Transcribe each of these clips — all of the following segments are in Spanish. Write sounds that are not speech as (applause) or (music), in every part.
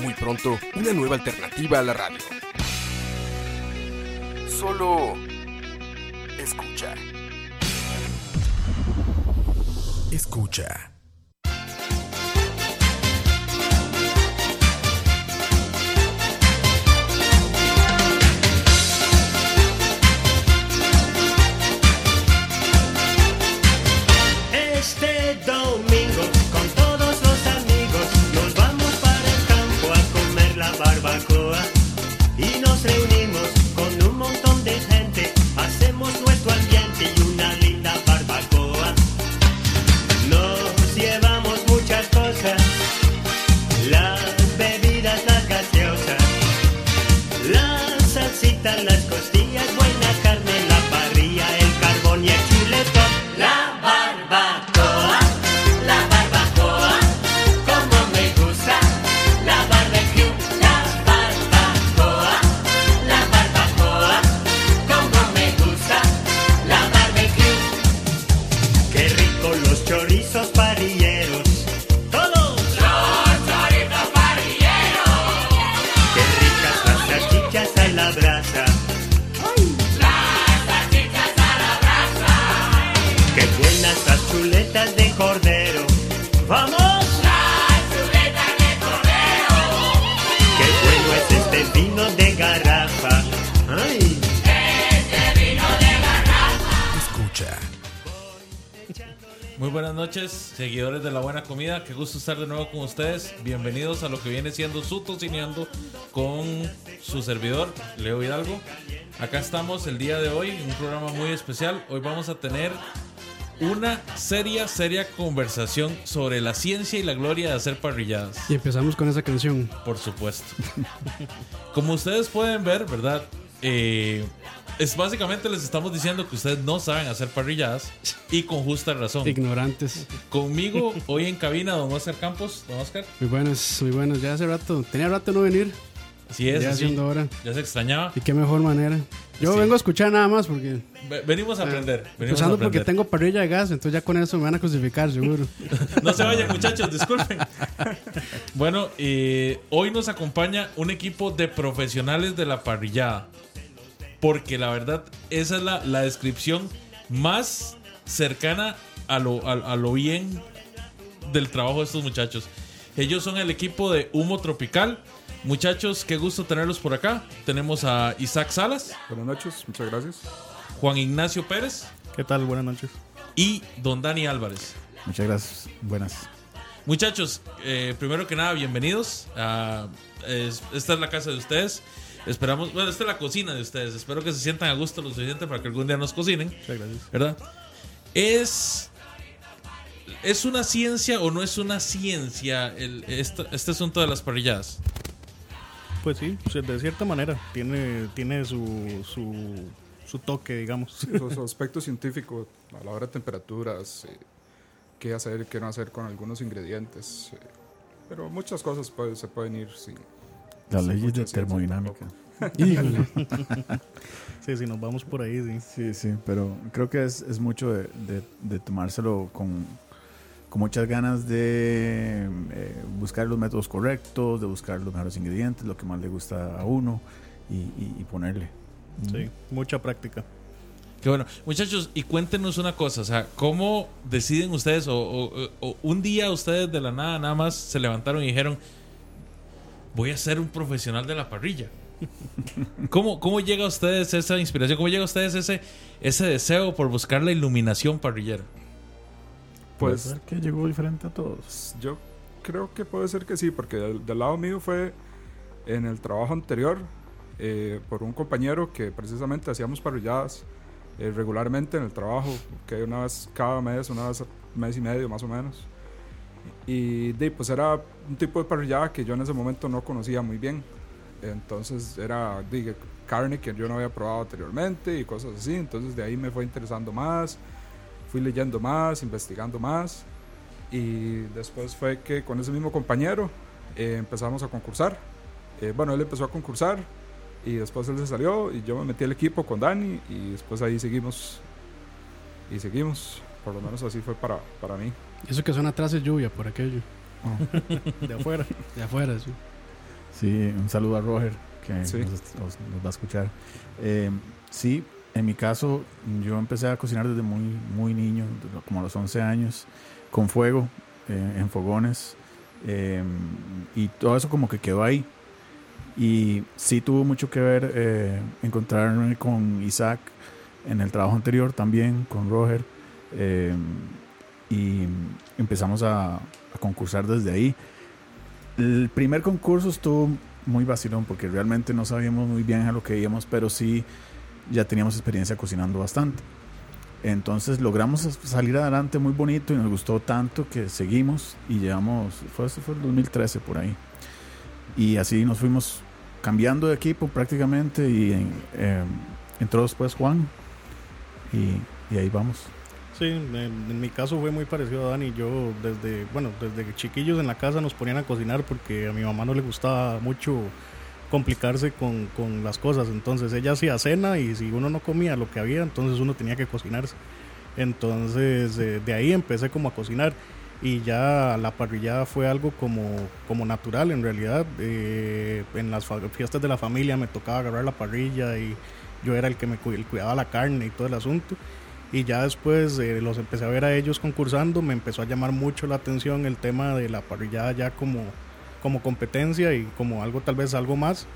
Muy pronto, una nueva alternativa a la radio. Solo escucha. Escucha. Muy buenas noches, seguidores de la buena comida. Qué gusto estar de nuevo con ustedes. Bienvenidos a lo que viene siendo su tocineando con su servidor, Leo Hidalgo. Acá estamos el día de hoy, en un programa muy especial. Hoy vamos a tener una seria, seria conversación sobre la ciencia y la gloria de hacer parrilladas. Y empezamos con esa canción. Por supuesto. (laughs) Como ustedes pueden ver, ¿verdad? Eh, es básicamente les estamos diciendo que ustedes no saben hacer parrilladas y con justa razón. Ignorantes. Conmigo hoy en cabina, don Oscar Campos. Don Oscar. Muy buenos, muy buenos. Ya hace rato, tenía rato no venir. Sí, es ya así. haciendo hora. Ya se extrañaba. Y qué mejor manera. Yo Sí. vengo a escuchar nada más porque. Ve- Venimos a aprender. Venimos a Empezando porque aprender. tengo parrilla de gas, entonces ya con eso me van a crucificar, seguro. (laughs) No se vayan, muchachos, disculpen. Bueno, eh, hoy nos acompaña un equipo de profesionales de la parrillada. Porque la verdad, esa es la, la descripción más cercana a lo, a, a lo bien del trabajo de estos muchachos. Ellos son el equipo de Humo Tropical. Muchachos, qué gusto tenerlos por acá. Tenemos a Isaac Salas, Buenas noches, muchas gracias. Juan Ignacio Pérez ¿Qué tal? Buenas noches. y Don Dani Álvarez. Muchas gracias, buenas. Muchachos, eh, primero que nada, bienvenidos. a- es- esta es la casa de ustedes. Esperamos, bueno, esta es la cocina de ustedes. Espero que se sientan a gusto lo suficiente para que algún día nos cocinen, Muchas gracias. ¿verdad? Es. ¿Es una ciencia o no es una ciencia el, esta- este asunto de las parrilladas? Pues sí, sea, de cierta manera tiene, tiene su, su, su toque, digamos. Su, su aspecto científico a la hora de temperaturas, eh, qué hacer y qué no hacer con algunos ingredientes. eh, pero muchas cosas puede- se pueden ir sin. Las sin leyes de termodinámica. (laughs) Híjole. (laughs) Sí, si nos vamos por ahí, sí. Sí, sí, pero creo que es, es mucho de, de- de tomárselo con, con muchas ganas de eh, buscar los métodos correctos, de buscar los mejores ingredientes, lo que más le gusta a uno y, y- y ponerle. Sí, mucha práctica. Qué bueno. Muchachos, y cuéntenos una cosa, o sea, ¿cómo deciden ustedes o, o- o un día ustedes de la nada nada más se levantaron y dijeron, voy a ser un profesional de la parrilla? ¿Cómo, cómo llega a ustedes esa inspiración? ¿Cómo llega a ustedes ese, ese deseo por buscar la iluminación parrillera? Puede Pues ser que llegó diferente a todos. yo creo que puede ser que sí, porque del, del lado mío fue en el trabajo anterior eh, por un compañero que precisamente hacíamos parrilladas eh, regularmente en el trabajo, que una vez cada mes, una vez mes y medio más o menos. Y de, pues era un tipo de parrillada que yo en ese momento no conocía muy bien. Entonces era de, carne que yo no había probado anteriormente y cosas así. Entonces de ahí me fue interesando más, fui leyendo más, investigando más. Y después fue que con ese mismo compañero eh, empezamos a concursar. Eh, bueno, él empezó a concursar y después él se salió y yo me metí al equipo con Dani y después ahí seguimos. Y seguimos. Por lo menos así fue para, para mí. Eso que suena atrás es lluvia por aquello. (laughs) De afuera. De afuera, sí. Sí, un saludo a Roger, que Sí. nos, nos- nos va a escuchar. Eh, sí, en mi caso, yo empecé a cocinar desde muy, muy niño, como a los 11 años, con fuego, eh, en fogones, eh, y todo eso como que quedó ahí. Y sí tuvo mucho que ver eh, encontrarme con Isaac en el trabajo anterior también, con Roger, eh, y empezamos a, concursar desde ahí. El primer concurso estuvo muy vacilón porque realmente no sabíamos muy bien a lo que íbamos, pero sí ya teníamos experiencia cocinando bastante. Entonces logramos salir adelante muy bonito y nos gustó tanto que seguimos y llevamos, fue, fue el 2013 por ahí. Y así nos fuimos cambiando de equipo prácticamente y eh, entró después Juan y ahí vamos. Sí, en, en mi caso fue muy parecido a Dani. Yo desde, bueno, desde chiquillos en la casa nos ponían a cocinar porque a mi mamá no le gustaba mucho complicarse con, con las cosas. Entonces ella hacía cena y si uno no comía lo que había, entonces uno tenía que cocinarse. Entonces eh, de ahí empecé como a cocinar y ya la parrillada fue algo como, como natural en realidad. Eh, en las fiestas de la familia me tocaba agarrar la parrilla y yo era el que me cuidaba la carne y todo el asunto. Y ya después eh, los empecé a ver a ellos concursando, me empezó a llamar mucho la atención el tema de la parrillada ya como, como competencia y como algo tal vez algo más.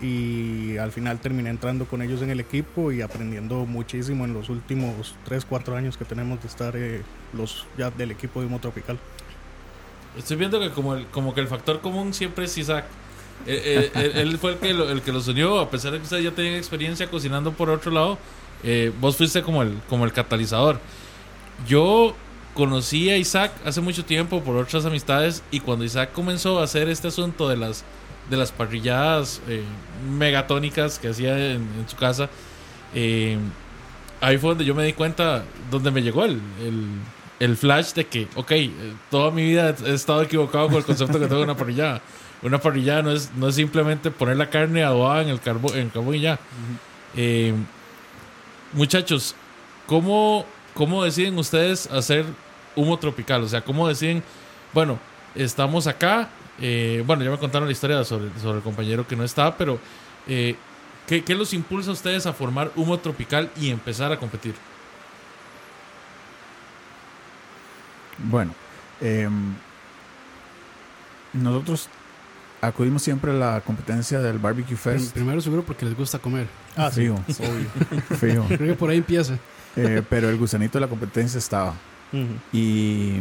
Y al final terminé entrando con ellos en el equipo y aprendiendo muchísimo en los últimos 3, 4 años que tenemos de estar eh, los ya del equipo de Humo Tropical. Estoy viendo que como, el, como que el factor común siempre es Isaac. Eh, eh, (laughs) él, él fue el que, lo- el que los unió, a pesar de que ustedes ya tenían experiencia cocinando por otro lado. Eh, vos fuiste como el, como el catalizador. Yo conocí a Isaac hace mucho tiempo por otras amistades y cuando Isaac comenzó a hacer este asunto de las, de las parrilladas eh, megatónicas que hacía en, en su casa, eh, ahí fue donde yo me di cuenta, donde me llegó el, el, el flash de que, ok, toda mi vida he estado equivocado con el concepto que tengo de una parrillada. Una parrillada no es, no es simplemente poner la carne adobada en el, carbo, en el carbón y ya. Eh, muchachos, ¿cómo, ¿cómo deciden ustedes hacer humo tropical? O sea, ¿cómo deciden, bueno, estamos acá? eh, bueno, ya me contaron la historia sobre, sobre el compañero que no está, pero eh, ¿qué, ¿qué los impulsa a ustedes a formar humo tropical y empezar a competir? Bueno, em, nosotros acudimos siempre a la competencia del Barbecue Fest. Primero seguro porque les gusta comer. Ah, sí, Fijo, obvio. (laughs) fijo. Creo que por ahí empieza. Eh, pero el gusanito de la competencia estaba. Ujú. Y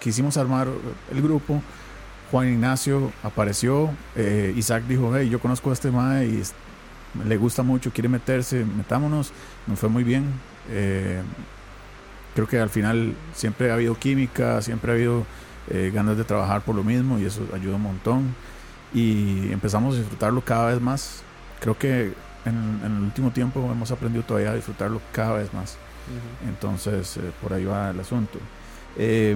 quisimos armar el grupo. Juan Ignacio apareció. eh, Isaac dijo: Hey, yo conozco a este mae y le gusta mucho, quiere meterse, metámonos. Nos fue muy bien. Eh, creo que al final siempre ha habido química, siempre ha habido eh, ganas de trabajar por lo mismo y eso ayuda un montón. Y empezamos a disfrutarlo cada vez más. Creo que en, en el último tiempo hemos aprendido todavía a disfrutarlo cada vez más. Entonces, eh, por ahí va el asunto. Eh,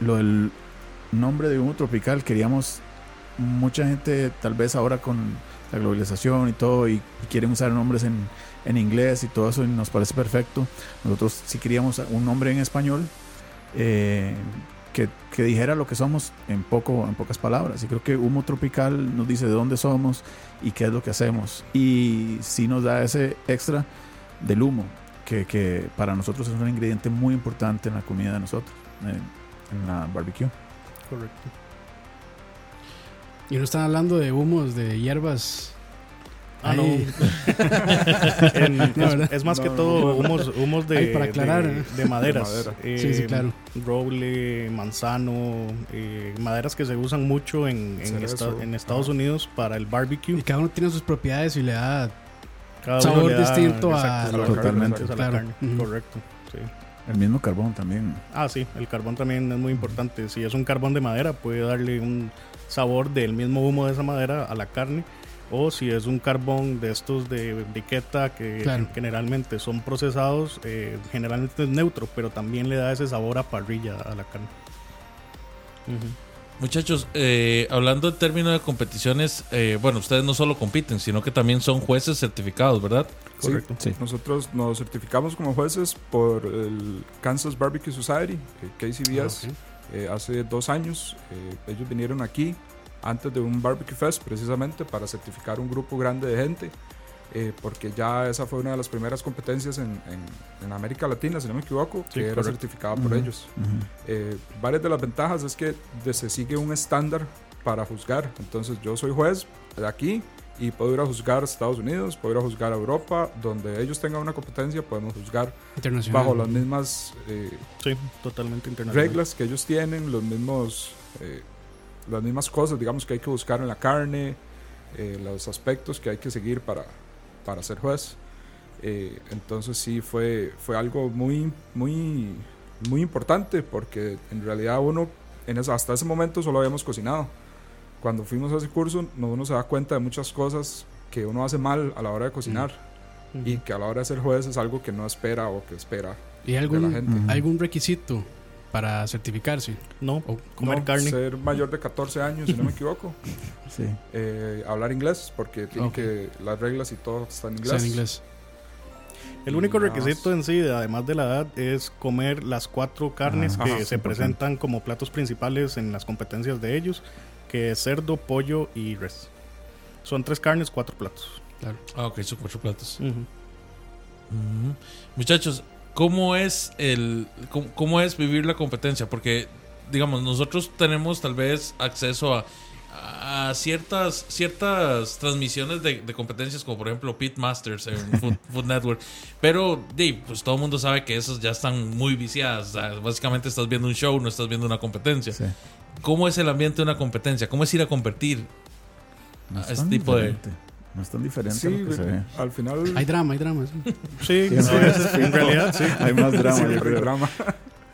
lo del nombre de humo tropical, queríamos, mucha gente tal vez ahora con la globalización y todo, y, y quieren usar nombres en, en inglés y todo eso, y nos parece perfecto. Nosotros sí queríamos un nombre en español eh, que, dijera lo que somos en, poco, en pocas palabras. Y creo que humo tropical nos dice de dónde somos y qué es lo que hacemos. Y sí nos da ese extra del humo, que, que para nosotros es un ingrediente muy importante en la comida de nosotros, en, en la barbecue. Correcto. Y no están hablando de humos, de hierbas. Ah, Ahí. (laughs) no. En- es, más que No, todo humos, humos de, Ay, para aclarar, de, ¿eh? de maderas. De madera. Eh, Sí, sí, claro. Roble, manzano, eh, maderas que se usan mucho en, en, Cerezo. esta- en Estados Ah. Unidos para el barbecue. Y cada uno tiene sus propiedades y le da. Cada sabor uno le da- distinto a exacto, la exacto, Totalmente. a la Claro. carne. Correcto. Sí. El mismo carbón también. Ah, sí, el carbón también es muy importante. Si es un carbón de madera, puede darle un sabor del mismo humo de esa madera a la carne. O si es un carbón de estos de briqueta que Claro. generalmente son procesados, eh, generalmente es neutro, pero también le da ese sabor a parrilla a la carne. Muchachos, eh, hablando en términos de competiciones, eh, bueno, ustedes no solo compiten, sino que también son jueces certificados, ¿verdad? Sí, Correcto. Sí. Nosotros nos certificamos como jueces por el Kansas Barbecue Society, KCBS, Ah, ok. eh, hace dos años. Eh, ellos vinieron aquí antes de un Barbecue Fest precisamente para certificar un grupo grande de gente, eh, porque ya esa fue una de las primeras competencias en, en- en América Latina, si no me equivoco, Sí, que era correcto. certificada por Ujú, ellos. ujú. Eh, varias de las ventajas es que se sigue un estándar para juzgar. Entonces yo soy juez de aquí y puedo ir a juzgar a Estados Unidos, puedo ir a juzgar a Europa, donde ellos tengan una competencia, podemos juzgar Internacional. bajo las mismas eh, Sí, totalmente internacional. reglas que ellos tienen, los mismos, eh, las mismas cosas, digamos, que hay que buscar en la carne, eh, los aspectos que hay que seguir para, para ser juez. Eh, entonces sí fue, fue algo muy, muy, muy importante porque en realidad uno en esa- hasta ese momento solo habíamos cocinado. Cuando fuimos a ese curso no- uno se da cuenta de muchas cosas que uno hace mal a la hora de cocinar Ujú. y que a la hora de ser juez es algo que no espera o que espera ¿Y de la algún, gente. Algún requisito para certificarse? No, O comer No, carne. Ser mayor de 14 años, si no me (laughs) equivoco. Sí. Eh, hablar inglés, porque tiene que las reglas y todo está en inglés. sea, en inglés. El único requisito en sí, además de la edad, es comer las cuatro carnes Ah, que ajá, se 100%. presentan como platos principales en las competencias de ellos, que es cerdo, pollo y res. Son tres carnes, cuatro platos. Claro. Ah, ok, son cuatro platos. Muchachos, ¿cómo es el cómo, cómo es vivir la competencia? Porque digamos, nosotros tenemos tal vez acceso a, a ciertas ciertas transmisiones de, de competencias como por ejemplo Pit Masters en (laughs) Food, Food Network, pero di, pues todo el mundo sabe que esas ya están muy viciadas, o sea, básicamente estás viendo un show, no estás viendo una competencia. sí. ¿Cómo es el ambiente de una competencia? ¿Cómo es ir a competir? No Ah, es ese tan tipo de- diferente. No es tan diferente Sí, a lo que se ve. al final Hay drama, hay drama. sí. Sí, Sí, sí, en realidad sí. (laughs) Hay más drama, yo hay creo. drama.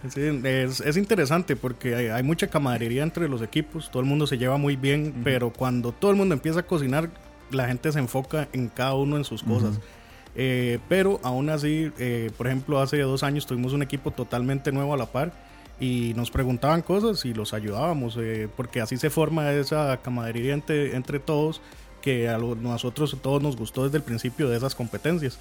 Sí, es, es interesante porque hay, hay mucha camaradería entre los equipos, todo el mundo se lleva muy bien, pero cuando todo el mundo empieza a cocinar, la gente se enfoca en cada uno en sus cosas. Eh, pero aún así, eh, por ejemplo, hace dos años tuvimos un equipo totalmente nuevo a la par y nos preguntaban cosas y los ayudábamos, eh, porque así se forma esa camaradería entre, entre todos que a nosotros todos nos gustó desde el principio de esas competencias.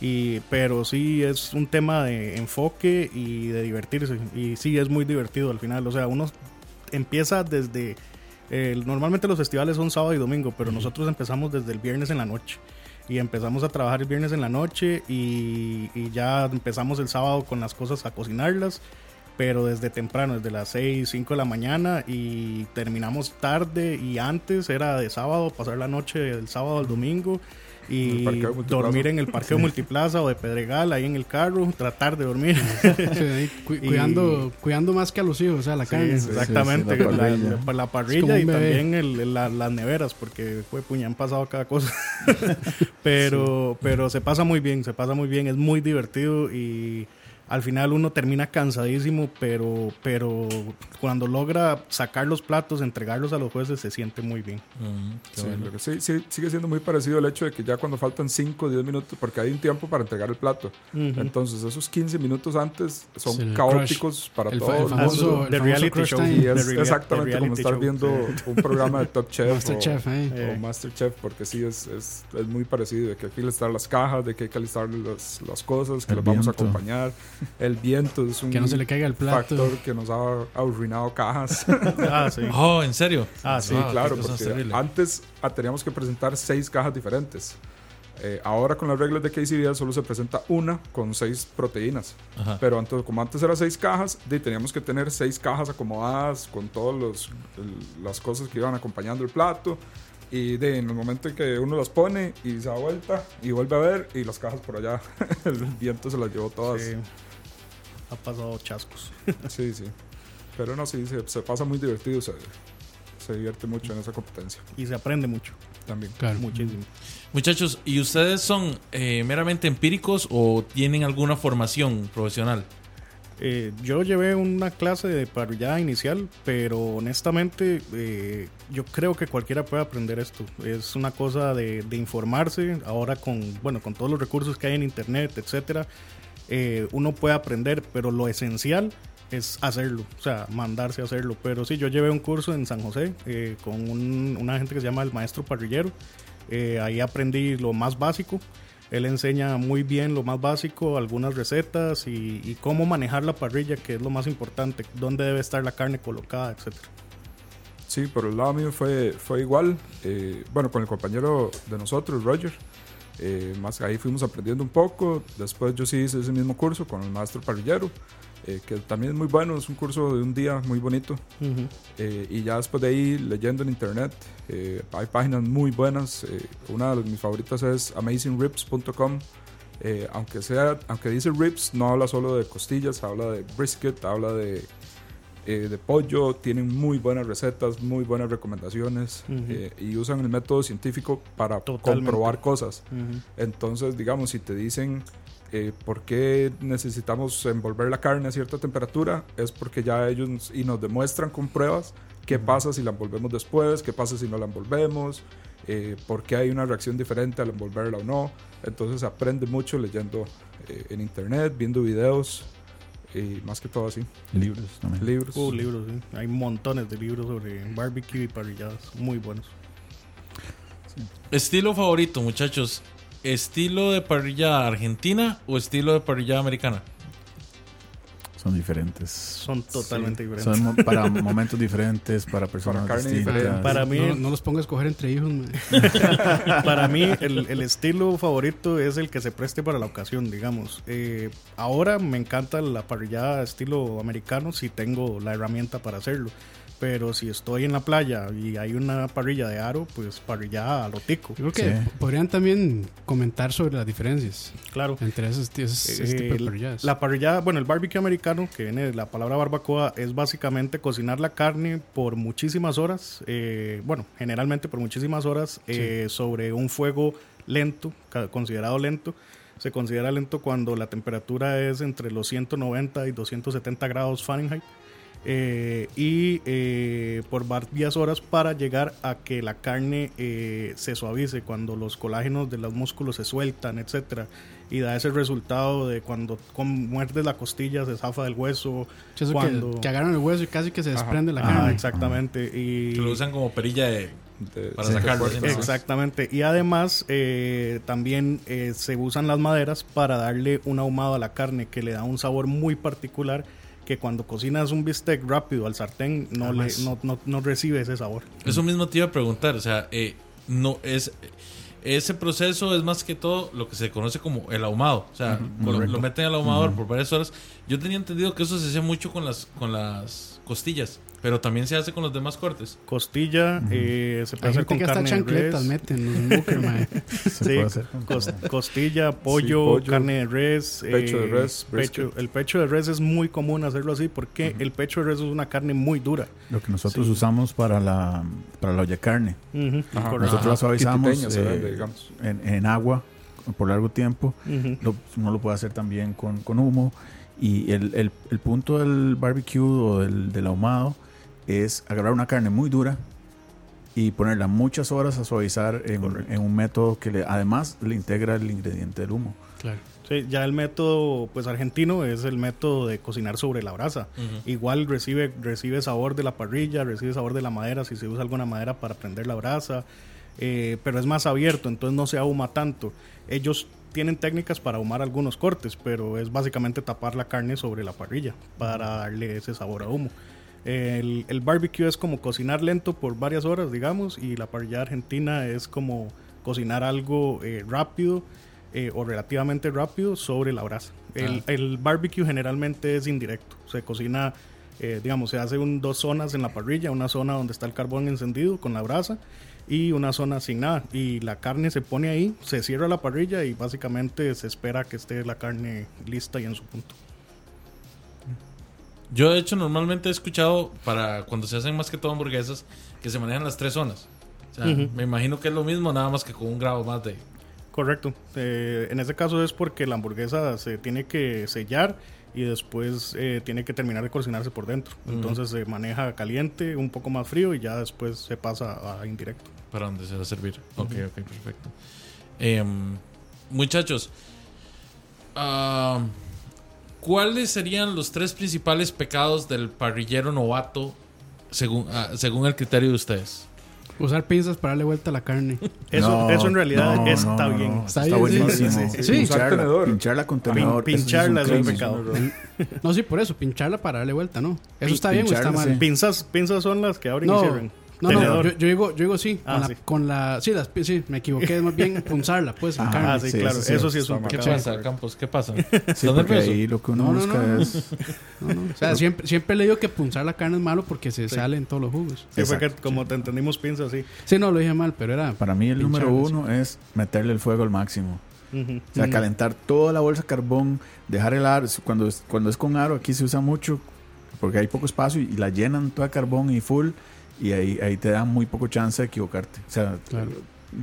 Y, pero sí es un tema de enfoque y de divertirse. Y sí es muy divertido al final. O sea, uno empieza desde... eh, normalmente los festivales son sábado y domingo, pero nosotros empezamos desde el viernes en la noche. Y empezamos a trabajar el viernes en la noche y, y ya empezamos el sábado con las cosas a cocinarlas. Pero desde temprano, desde las 6, 5 de la mañana y terminamos tarde y antes era de sábado, pasar la noche del sábado al domingo En y multiplaza. dormir en el parqueo multiplaza o de Pedregal ahí en el carro, tratar de dormir. (laughs) Sí, cu- Y- cuidando, cuidando más que a los hijos, o sea, la carne. sí, Exactamente, sí, la la, parrilla. la- la parrilla y bebé. también el- el- la- las neveras, porque fue puña, han pasado cada cosa. (laughs) pero, pero se pasa muy bien, se pasa muy bien, es muy divertido y al final uno termina cansadísimo, pero, pero cuando logra sacar los platos, entregarlos a los jueces, se siente muy bien. Mm, Sí, bueno. lo que sí, sí, sigue siendo muy parecido el hecho de que ya cuando faltan 5 o 10 minutos, porque hay un tiempo para entregar el plato. Entonces, esos 15 minutos antes son Sí, caóticos para El, fa- todo el famoso, el reality show. Y es exactamente como estar show. viendo un programa de Top Chef. Masterchef, (laughs) o, eh. Eh, o Masterchef, porque sí es, es, es muy parecido. De que hay que listar las cajas, de que hay que listar las, las cosas, que las vamos a acompañar. El viento es un Que no se le caiga el plato. factor que nos ha arruinado cajas. (laughs) Ah, sí. Oh, ¿en serio? Ah, sí, Sí, Ah, claro, porque antes ah, teníamos que presentar seis cajas diferentes. Eh, ahora con las reglas de KCBS solo se presenta una con seis proteínas. Ajá. Pero antes, como antes eran seis cajas, de, teníamos que tener seis cajas acomodadas con todas las cosas que iban acompañando el plato. Y de, en el momento en que uno las pone y se da vuelta y vuelve a ver, y las cajas por allá, (laughs) el viento se las llevó todas. Sí. Ha pasado chascos. (laughs) Sí, sí. Pero no, sí, se, se pasa muy divertido, se, se divierte mucho en esa competencia Y se aprende mucho, también. Claro. muchísimo. Muchachos, ¿y ustedes son eh, meramente empíricos o tienen alguna formación profesional? Eh, yo llevé una clase de parrillada inicial, pero honestamente eh, yo creo que cualquiera puede aprender esto. Es una cosa de, de informarse. Ahora con bueno con todos los recursos que hay en internet, etcétera, eh, uno puede aprender, pero lo esencial es hacerlo, o sea, mandarse a hacerlo. Pero sí, yo llevé un curso en San José eh, con un- una gente que se llama el maestro parrillero. Eh, ahí aprendí lo más básico. Él enseña muy bien lo más básico, algunas recetas y, cómo manejar la parrilla, que es lo más importante, dónde debe estar la carne colocada, etcétera. Sí, por el lado mío fue, fue igual. Eh, bueno, con el compañero de nosotros, Roger. Eh, más ahí fuimos aprendiendo un poco. Después yo sí hice ese mismo curso con el maestro parrillero, eh, que también es muy bueno. Es un curso de un día muy bonito. Ujú. Eh, y ya después de ahí, leyendo en internet, eh, hay páginas muy buenas. eh, una de mis favoritas es amazingribs.com. Eh, aunque, sea, aunque dice ribs, no habla solo de costillas, habla de brisket, habla de, eh, de pollo. Tienen muy buenas recetas, muy buenas recomendaciones eh, y usan el método científico para Totalmente. comprobar cosas. Entonces, digamos, si te dicen eh, por qué necesitamos envolver la carne a cierta temperatura, es porque ya ellos nos- y nos demuestran con pruebas qué pasa si la envolvemos después, qué pasa si no la envolvemos, por qué hay una reacción diferente al envolverla o no. Entonces aprende mucho leyendo en internet, viendo videos y más que todo así, Libros también. libros. Uh, libros, sí. Hay montones de libros sobre barbecue y parrilladas, muy buenos. Estilo favorito, muchachos. ¿Estilo de parrilla argentina o estilo de parrilla americana? Son diferentes. Son totalmente diferentes. Son mo- para (laughs) momentos diferentes, para personas carne distintas. diferente. Para mí- No, no los ponga a escoger entre hijos. (laughs) Para mí, (laughs) el, el estilo favorito es el que se preste para la ocasión, digamos. Eh, ahora me encanta la parrillada estilo americano si tengo la herramienta para hacerlo. Pero si estoy en la playa y hay una parrilla de aro, pues parrillada a lo tico. Yo creo que Sí. podrían también comentar sobre las diferencias Claro. entre esos, esos- ese tipo Eh, de parrilladas. la parrillada, bueno, el barbecue americano, que viene de la palabra barbacoa, es básicamente cocinar la carne por muchísimas horas, eh, bueno, generalmente por muchísimas horas, eh, sobre un fuego lento, considerado lento. Se considera lento cuando la temperatura es entre los 190 y 270 grados Fahrenheit. Eh, y eh, por varias horas para llegar a que la carne eh, se suavice cuando los colágenos de los músculos se sueltan, etcétera y da ese resultado de cuando muerdes la costilla se zafa del hueso eso cuando que, que agarran el hueso y casi que se desprende la Ah, carne. exactamente y Que lo usan como perilla de. De- Para sacarlo, sí, ¿no? Exactamente. Y además eh, también eh, se usan las maderas para darle un ahumado a la carne que le da un sabor muy particular que cuando cocinas un bistec rápido al sartén no, le, no, no, no recibe ese sabor. Eso mismo te iba a preguntar. O sea, eh, no es. Ese proceso es más que todo lo que se conoce como el ahumado. O sea, lo, lo meten al ahumador por varias horas. Yo tenía entendido que eso se hacía mucho con las, con las costillas. Pero también se hace con los demás cortes. Costilla eh, se puede Hay hacer gente con que hasta carne de chancletas res. meten los (laughs) mae. Sí, puede hacer con cos- todo. costilla, pollo, pollo, carne de res, pecho de res, pecho, brisket. el pecho de res es muy común hacerlo así porque el pecho de res es una carne muy dura. Lo que nosotros usamos para la, para la olla de carne. Ujú, Ajá. Nosotros la suavizamos eh, en, en agua por largo tiempo. Lo, uno lo puede hacer también con, con humo. Y el, el- el punto del barbecue o del, del ahumado es agarrar una carne muy dura y ponerla muchas horas a suavizar en, en un método que le, además le integra el ingrediente del humo. Claro. Sí, ya el método pues argentino es el método de cocinar sobre la brasa. Igual recibe, recibe sabor de la parrilla, recibe sabor de la madera si se usa alguna madera para prender la brasa, eh, pero es más abierto, entonces no se ahuma tanto. Ellos tienen técnicas para ahumar algunos cortes, pero es básicamente tapar la carne sobre la parrilla para darle ese sabor a humo. El, el barbecue es como cocinar lento por varias horas, digamos, y la parrilla argentina es como cocinar algo eh, rápido eh, o relativamente rápido sobre la brasa. El, el barbecue generalmente es indirecto, se cocina, eh, digamos, se hace un, dos zonas en la parrilla, una zona donde está el carbón encendido con la brasa y una zona sin nada. Y la carne se pone ahí, se cierra la parrilla y básicamente se espera que esté la carne lista y en su punto. Yo, de hecho, normalmente he escuchado para cuando se hacen más que todo hamburguesas que se manejan las tres zonas. O sea, Ujú. me imagino que es lo mismo, nada más que con un grado más de. Correcto. Eh, en ese caso es porque la hamburguesa se tiene que sellar y después eh, tiene que terminar de cocinarse por dentro. Entonces se maneja caliente, un poco más frío y ya después se pasa a indirecto. para donde se va a servir. Ok, ok, perfecto. Em, muchachos, ah, ¿cuáles serían los tres principales pecados del parrillero novato según, ah, según el criterio de ustedes? Usar pinzas para darle vuelta a la carne. (laughs) Eso, No, eso en realidad no, está no, bien. no, Está Está, bien, sí, buenísimo. sí, sí, sí. Usar Pincharla, tenedor. pincharla con tenedor. Pin- pincharla es un crimen. pecado. No, sí, por eso, pincharla para darle vuelta, ¿no? ¿Eso Pin- está bien o está mal? sí. Pinzas, pinzas son las que abren y cierran. No, no, yo, yo digo, yo digo sí, Ah, con, la, sí. con la, sí, las, sí, me equivoqué, es más bien (laughs) punzarla, pues, en Ajá, carne. Ah, sí, Sí, claro. eso sí, Eso sí es un mal. ¿Qué pasa, Campos? ¿Qué pasa? Sí, ¿Estás porque ahí lo que uno No, busca no. es... No, no, O sea, siempre, siempre le digo que punzar la carne es malo porque se salen todos los jugos. Sí, fue que como te entendimos pinzas, sí. Sí, no, lo dije mal, pero era... Para mí el número uno es meterle el fuego al máximo. Ujú. O sea, calentar toda la bolsa de carbón, dejar el aro. Cuando es, cuando es con aro, aquí se usa mucho porque hay poco espacio y, y la llenan toda de carbón y full. Y ahí, ahí te da muy poco chance de equivocarte. O sea, Claro.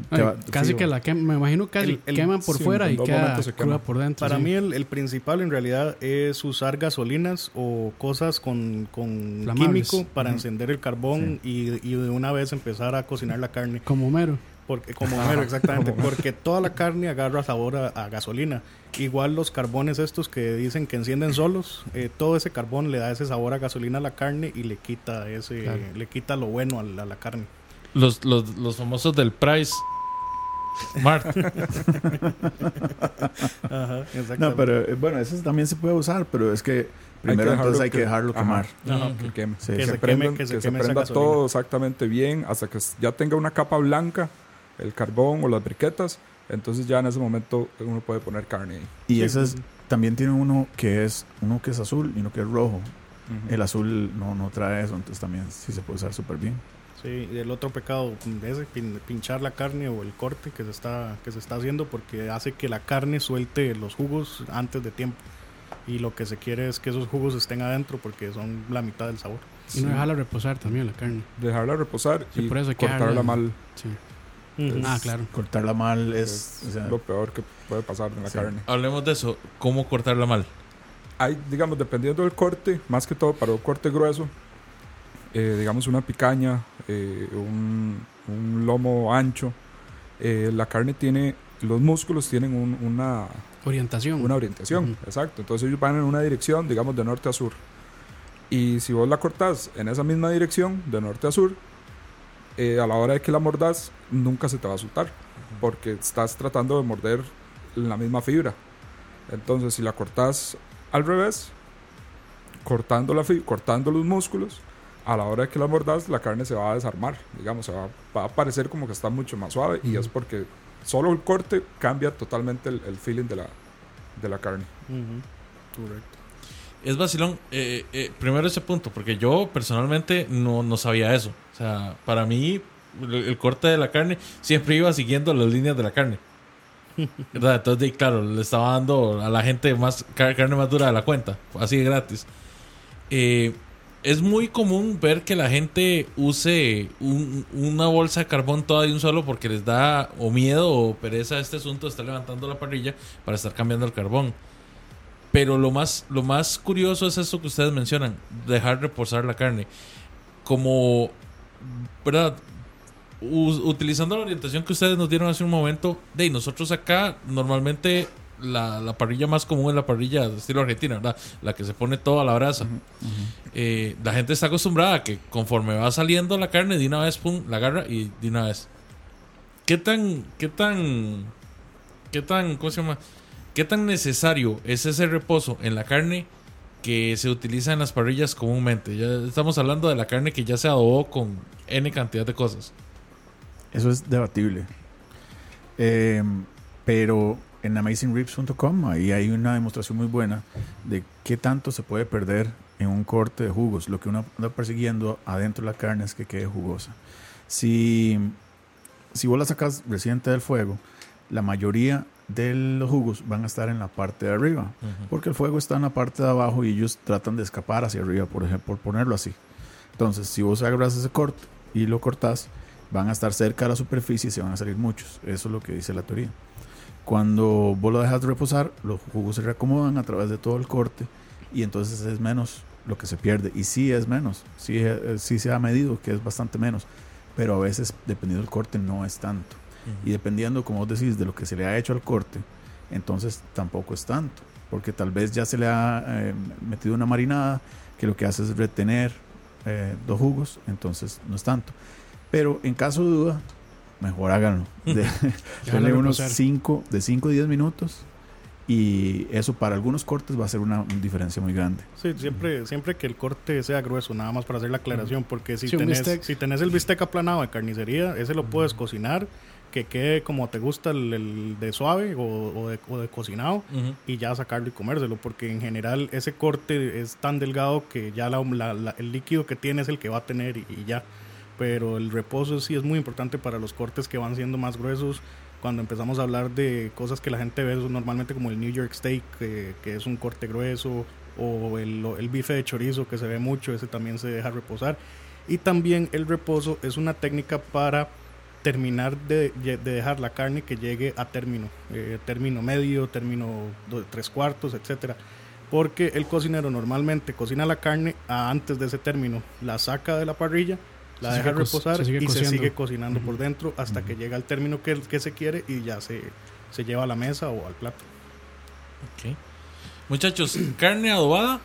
te Ay, va- casi fijo. que la queman, me imagino casi El- el- queman por sí, fuera y queda se cruda por dentro. Para sí. mí el, el principal en realidad es usar gasolinas o cosas con, con químico para encender el carbón y, y de una vez empezar a cocinar la carne. Como Homero. Porque, como mero, exactamente. Porque toda la carne agarra sabor a, a gasolina. Igual los carbones estos que dicen que encienden solos, eh, todo ese carbón le da ese sabor a gasolina a la carne y le quita ese, Claro. le quita lo bueno a la, a la carne. Los, los, los famosos del Price. Mart. (laughs) Ajá, exactamente. No, pero eh, bueno, eso también se puede usar, pero es que primero dejarlo entonces hay que que- dejarlo quemar. Ajá. que queme. Sí. Que se, se prenda, queme- que se que se prenda todo exactamente bien hasta que ya tenga una capa blanca, el carbón o las briquetas. Entonces ya en ese momento uno puede poner carne ahí. Y ese es, también tiene uno que es uno que es azul y uno que es rojo. El azul no, no trae eso, entonces también sí se puede usar súper bien. Sí, y el otro pecado pin- pinchar la carne o el corte que se está que se está haciendo porque hace que la carne suelte los jugos antes de tiempo. Y lo que se quiere es que esos jugos estén adentro porque son la mitad del sabor. Y no dejarla reposar también la carne. Dejarla reposar Sí, y por eso cortarla mal. Sí. Ah, claro. Cortarla mal es... Es o sea, lo peor que puede pasar en la Sí. carne. Hablemos de eso. ¿Cómo cortarla mal? Hay, digamos, dependiendo del corte, más que todo para un corte grueso, eh, digamos una picaña, eh, un, un lomo ancho, eh, la carne tiene, los músculos tienen un- una, Orientación. una orientación, Ujú. exacto. Entonces ellos van en una dirección, digamos, de norte a sur. Y si vos la cortás en esa misma dirección, de norte a sur, eh, a la hora de que la mordás, nunca se te va a soltar, porque estás tratando de morder la misma fibra. Entonces, si la cortás al revés, cortando, la cortando los músculos, a la hora de que la mordás, la carne se va a desarmar, digamos, se va, va a parecer como que está mucho más suave, y es porque solo el corte cambia totalmente el, el feeling de la, de la carne. Correcto. Es vacilón. eh, eh, primero ese punto, porque yo personalmente no, no sabía eso. O sea, para mí, el, el corte de la carne siempre iba siguiendo las líneas de la carne. (laughs) ¿Verdad? Entonces, claro, le estaba dando a la gente más car- carne más dura de la cuenta, así de gratis. Eh, es muy común ver que la gente use un- una bolsa de carbón toda de un solo porque les da o miedo o pereza a este asunto de estar levantando la parrilla para estar cambiando el carbón. Pero lo más, lo más curioso es eso que ustedes mencionan, dejar reposar la carne. Como, ¿verdad? U- utilizando la orientación que ustedes nos dieron hace un momento, de nosotros acá normalmente la, la parrilla más común es la parrilla de estilo argentina, ¿verdad? La que se pone toda a la brasa. Eh, la gente está acostumbrada a que conforme va saliendo la carne, de una vez, pum, la agarra y de una vez. ¿Qué tan, qué tan, qué tan, ¿cómo se llama? ¿Qué tan necesario es ese reposo en la carne que se utiliza en las parrillas comúnmente? Ya estamos hablando de la carne que ya se adobó con N cantidad de cosas. Eso es debatible. Eh, pero en amazingribs.com ahí hay una demostración muy buena de qué tanto se puede perder en un corte de jugos. Lo que uno anda persiguiendo adentro de la carne es que quede jugosa. Si, si vos la sacas reciente del fuego, la mayoría de los jugos van a estar en la parte de arriba. Porque el fuego está en la parte de abajo y ellos tratan de escapar hacia arriba, por ejemplo, por ponerlo así. Entonces, si vos agarras ese corte y lo cortás, van a estar cerca de la superficie y se van a salir muchos. Eso es lo que dice la teoría. Cuando vos lo dejas de reposar, los jugos se reacomodan a través de todo el corte y entonces es menos lo que se pierde. Y sí es menos, sí, eh, sí se ha medido que es bastante menos, pero a veces dependiendo del corte no es tanto. Y dependiendo, como vos decís, de lo que se le ha hecho al corte, entonces tampoco es tanto, porque tal vez ya se le ha eh, metido una marinada que lo que hace es retener eh, dos jugos, entonces no es tanto. Pero en caso de duda, mejor háganlo. De, (laughs) (laughs) denle unos reposar. 5, de 5 a 10 minutos. Y eso para algunos cortes va a ser una diferencia muy grande. Sí, siempre, siempre que el corte sea grueso, nada más para hacer la aclaración, porque si, Sí, tenés, si tenés el bistec aplanado de carnicería, ese lo puedes cocinar, que quede como te gusta el, el de suave o, o de, o de cocinado, Ujú. y ya sacarlo y comérselo, porque en general ese corte es tan delgado que ya la- la- la- el líquido que tiene es el que va a tener y, y ya. Pero el reposo sí es muy importante para los cortes que van siendo más gruesos. Cuando empezamos a hablar de cosas que la gente ve normalmente como el New York Steak, que, que es un corte grueso, o el, el bife de chorizo que se ve mucho, ese también se deja reposar. Y también el reposo es una técnica para terminar de, de dejar la carne que llegue a término, eh, término medio, término do- tres cuartos, etcétera. Porque el cocinero normalmente cocina la carne a- antes de ese término, la saca de la parrilla, la Se deja reposar se y se sigue cocinando por dentro hasta que llega al término que, que se quiere y ya se, se lleva a la mesa o al plato. Ok. Muchachos, (clears throat) ¿carne adobada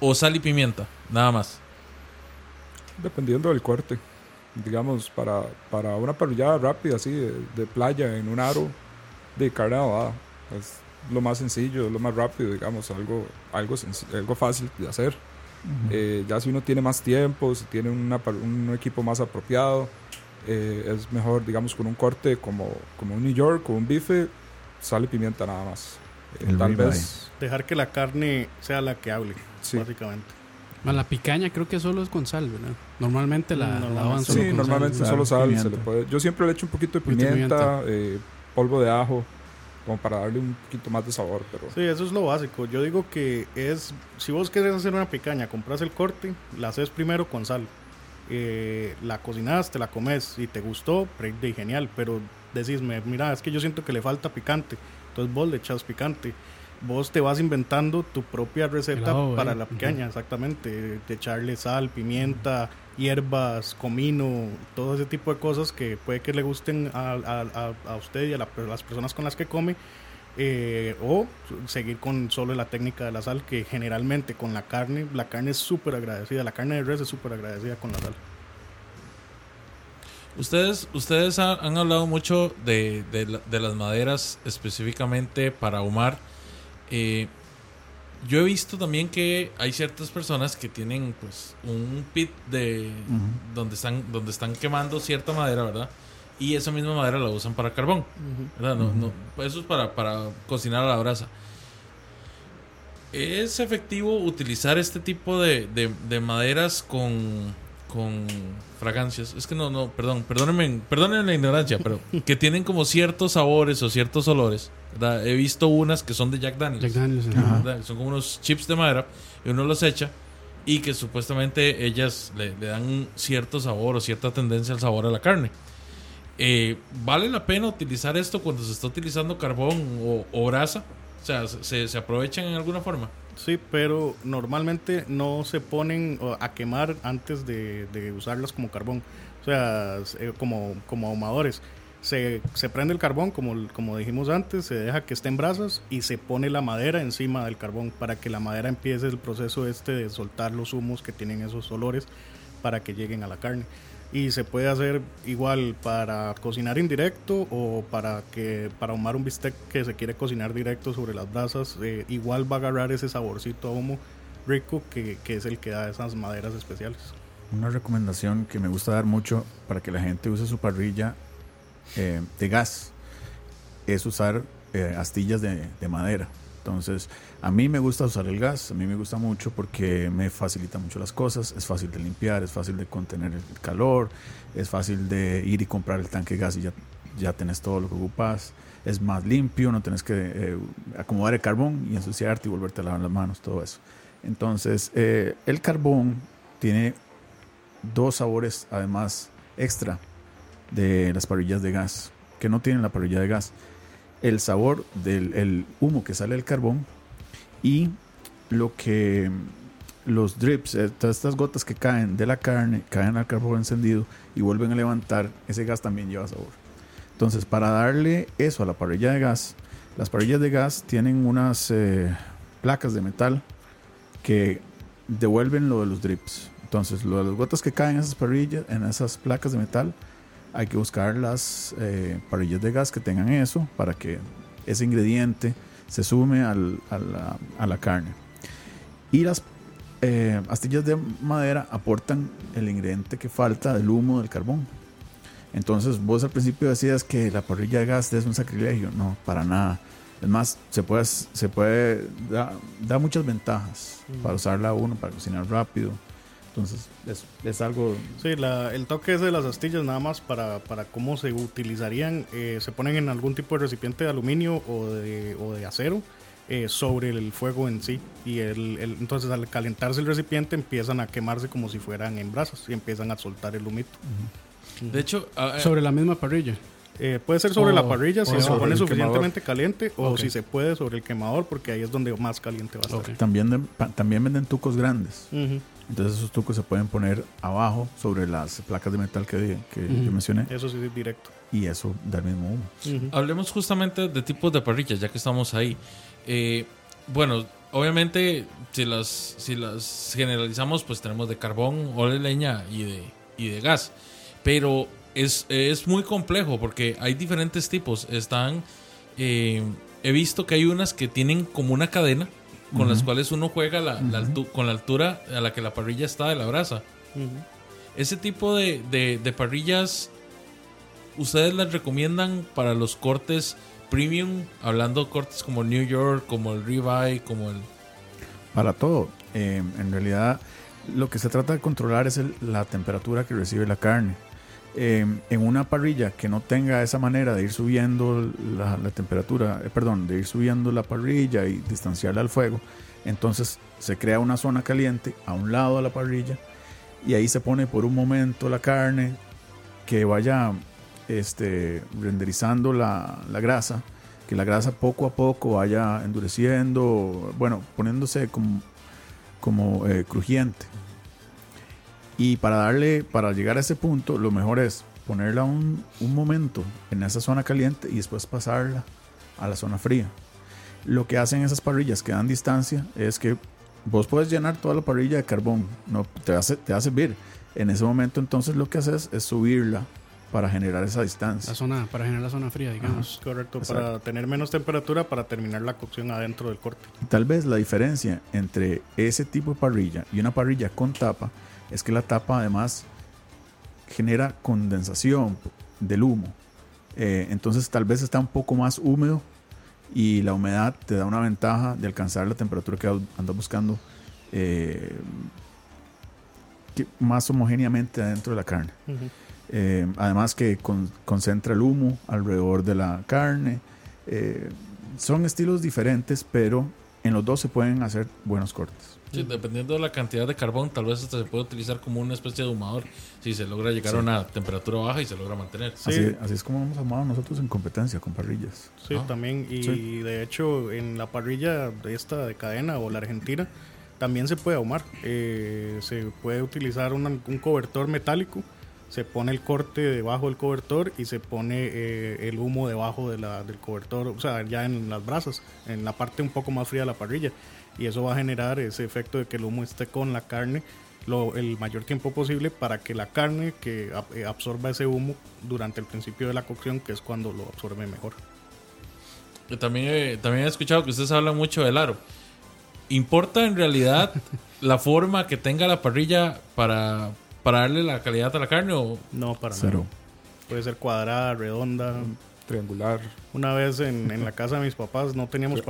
o sal y pimienta? Nada más. Dependiendo del corte. Digamos, para, para una parrillada rápida, así, de, de playa, en un aro, de carne adobada. Es lo más sencillo, lo más rápido, digamos, algo, algo, algo fácil de hacer. Eh, ya si uno tiene más tiempo, si tiene una un equipo más apropiado, eh, es mejor, digamos, con un corte como, como un New York o un bife, sal y pimienta nada más. Eh, tal vez, Dejar que la carne sea la que hable, Sí. básicamente. La picaña creo que solo es con sal, ¿verdad? Normalmente la, Normalmente la sí, solo Sí, con normalmente sal. solo Sal, sal. pimienta. Se le puede, yo siempre le echo un poquito de pimienta, eh, polvo de ajo, como para darle un poquito más de sabor. Pero Sí, eso es lo básico. Yo digo que es, si vos querés hacer una picaña, compras el corte, la haces primero con sal. Eh, la cocinas, te la comes y te gustó, de genial, pero decís, me- mira, es que yo siento que le falta picante. Entonces vos le echas picante. Vos te vas inventando tu propia receta para eh. la picaña, exactamente. De echarle sal, pimienta, hierbas, comino, todo ese tipo de cosas que puede que le gusten a, a- a- a usted y a la- a las personas con las que come. Eh, o seguir con solo la técnica de la sal, que generalmente con la carne, la carne es súper agradecida, la carne de res es súper agradecida con la sal. Ustedes, ustedes ha- han hablado mucho de, de de las maderas específicamente para ahumar. Eh, yo he visto también que hay ciertas personas que tienen pues un pit de donde están donde están quemando cierta madera, ¿verdad? Y esa misma madera la usan para carbón, ¿verdad? No, no, eso es para, para cocinar a la brasa. ¿Es efectivo utilizar este tipo de, de- de maderas con, con fragancias? Es que no, no, perdón, perdónenme, perdónenme la ignorancia, pero (laughs) que tienen como ciertos sabores o ciertos olores. ¿verdad? He visto unas que son de Jack Daniels. Jack Daniels. Son como unos chips de madera y uno los echa y que supuestamente ellas le, le dan cierto sabor o cierta tendencia al sabor a la carne. Eh, ¿Vale la pena utilizar esto cuando se está utilizando carbón o, o brasa? O sea, ¿se, se aprovechan en alguna forma? Sí, pero normalmente no se ponen a quemar antes de, de usarlas como carbón, o sea, eh, como, como ahumadores. Se, se prende el carbón, como, como dijimos antes, se deja que esté en brasas y se pone la madera encima del carbón para que la madera empiece el proceso este de soltar los humos que tienen esos olores para que lleguen a la carne. Y se puede hacer igual para cocinar indirecto o para que para ahumar un bistec que se quiere cocinar directo sobre las brasas. eh, igual va a agarrar ese saborcito a humo rico que, que es el que da esas maderas especiales. Una recomendación que me gusta dar mucho para que la gente use su parrilla eh, de gas es usar eh, astillas de, de madera. Entonces, a mí me gusta usar el gas, a mí me gusta mucho porque me facilita mucho las cosas, es fácil de limpiar, es fácil de contener el calor, es fácil de ir y comprar el tanque de gas y ya, ya tenés todo lo que ocupas, es más limpio, no tenés que eh, acomodar el carbón y ensuciarte y volverte a lavar las manos, todo eso. Entonces, eh, el carbón tiene dos sabores además extra de las parrillas de gas que no tienen la parrilla de gas el sabor del el humo que sale del carbón y lo que los drips, eh, estas gotas que caen de la carne, caen al carbón encendido y vuelven a levantar, ese gas también lleva sabor. Entonces, para darle eso a la parrilla de gas, las parrillas de gas tienen unas eh, placas de metal que devuelven lo de los drips. Entonces, lo de las gotas que caen en esas parrillas, en esas placas de metal, hay que buscar las eh, parrillas de gas que tengan eso para que ese ingrediente se sume al- a, la, a la carne. Y las eh, astillas de madera aportan el ingrediente que falta del humo del carbón. Entonces vos al principio decías que la parrilla de gas es un sacrilegio. No, para nada. Es más, se puede, se puede da, da muchas ventajas para usarla uno, para cocinar rápido. Entonces es, es algo... Sí, la- el toque ese de las astillas, nada más para, para cómo se utilizarían, eh, se ponen en algún tipo de recipiente de aluminio o de, o de acero eh, sobre el fuego en sí. Y el, el- entonces al calentarse el recipiente empiezan a quemarse como si fueran en brasas y empiezan a soltar el humito. De hecho, a- Sobre la misma parrilla. Eh, puede ser sobre O- la parrilla si se pone suficientemente caliente o Ok. si se puede sobre el quemador porque ahí es donde más caliente va a estar. Ok. También, de- pa- también venden tucos grandes. Ujú. Entonces esos tucos se pueden poner abajo sobre las placas de metal que, que yo Ujú. mencioné. Eso sí es directo. Y eso da el mismo humo. Hablemos justamente de tipos de parrillas, ya que estamos ahí. Eh, bueno, obviamente, si las, si las generalizamos, pues tenemos de carbón o de leña y de, y de gas. Pero es, es muy complejo porque hay diferentes tipos. Están. eh, he visto que hay unas que tienen como una cadena con las cuales uno juega la- con la altura a la que la parrilla está de la brasa. Ujú. Ese tipo de, de- de parrillas, ¿ustedes las recomiendan para los cortes premium? Hablando cortes como el New York, como el Ribeye, como el... Para todo. Eh, en realidad, lo que se trata de controlar es el- la temperatura que recibe la carne. Eh, en una parrilla que no tenga esa manera de ir subiendo la, la temperatura, eh, perdón, de ir subiendo la parrilla y distanciarla al fuego, entonces se crea una zona caliente a un lado de la parrilla y ahí se pone por un momento la carne que vaya este, renderizando la, la grasa, que la grasa poco a poco vaya endureciendo, bueno, poniéndose como, como eh, crujiente. Y para darle, para llegar a ese punto, lo mejor es ponerla un, un momento en esa zona caliente y después pasarla a la zona fría. Lo que hacen esas parrillas que dan distancia es que vos puedes llenar toda la parrilla de carbón, no te hace, te va a servir. En ese momento entonces lo que haces es subirla para generar esa distancia. La zona, para generar la zona fría, digamos. Correcto, Exacto. para tener menos temperatura para terminar la cocción adentro del corte. Tal vez la diferencia entre ese tipo de parrilla y una parrilla con tapa es que la tapa además genera condensación del humo. Eh, entonces tal vez está un poco más húmedo y la humedad te da una ventaja de alcanzar la temperatura que andas buscando eh, que- más homogéneamente adentro de la carne. Eh, además que con- concentra el humo alrededor de la carne. Son estilos diferentes, pero en los dos se pueden hacer buenos cortes. Sí, dependiendo de la cantidad de carbón, tal vez hasta se puede utilizar como una especie de ahumador si se logra llegar a una temperatura baja y se logra mantener. Sí. Así, así es como hemos amado nosotros en competencia con parrillas. Sí, Ah, también. Y sí. de hecho, en la parrilla de esta de cadena o la argentina, también se puede ahumar. Eh, se puede utilizar una- un cobertor metálico. Se pone el corte debajo del cobertor y se pone eh, el humo debajo de la, del cobertor, o sea, ya en las brasas, en la parte un poco más fría de la parrilla. Y eso va a generar ese efecto de que el humo esté con la carne lo, el mayor tiempo posible para que la carne que eh, absorba ese humo durante el principio de la cocción, que es cuando lo absorbe mejor. Yo También, he- también he escuchado que ustedes hablan mucho del aro. ¿Importa en realidad (laughs) la forma que tenga la parrilla para, para darle la calidad a la carne? O No, para Cero. nada. Puede ser cuadrada, redonda. Triangular. Una vez en, en la casa de mis papás no teníamos Ajá.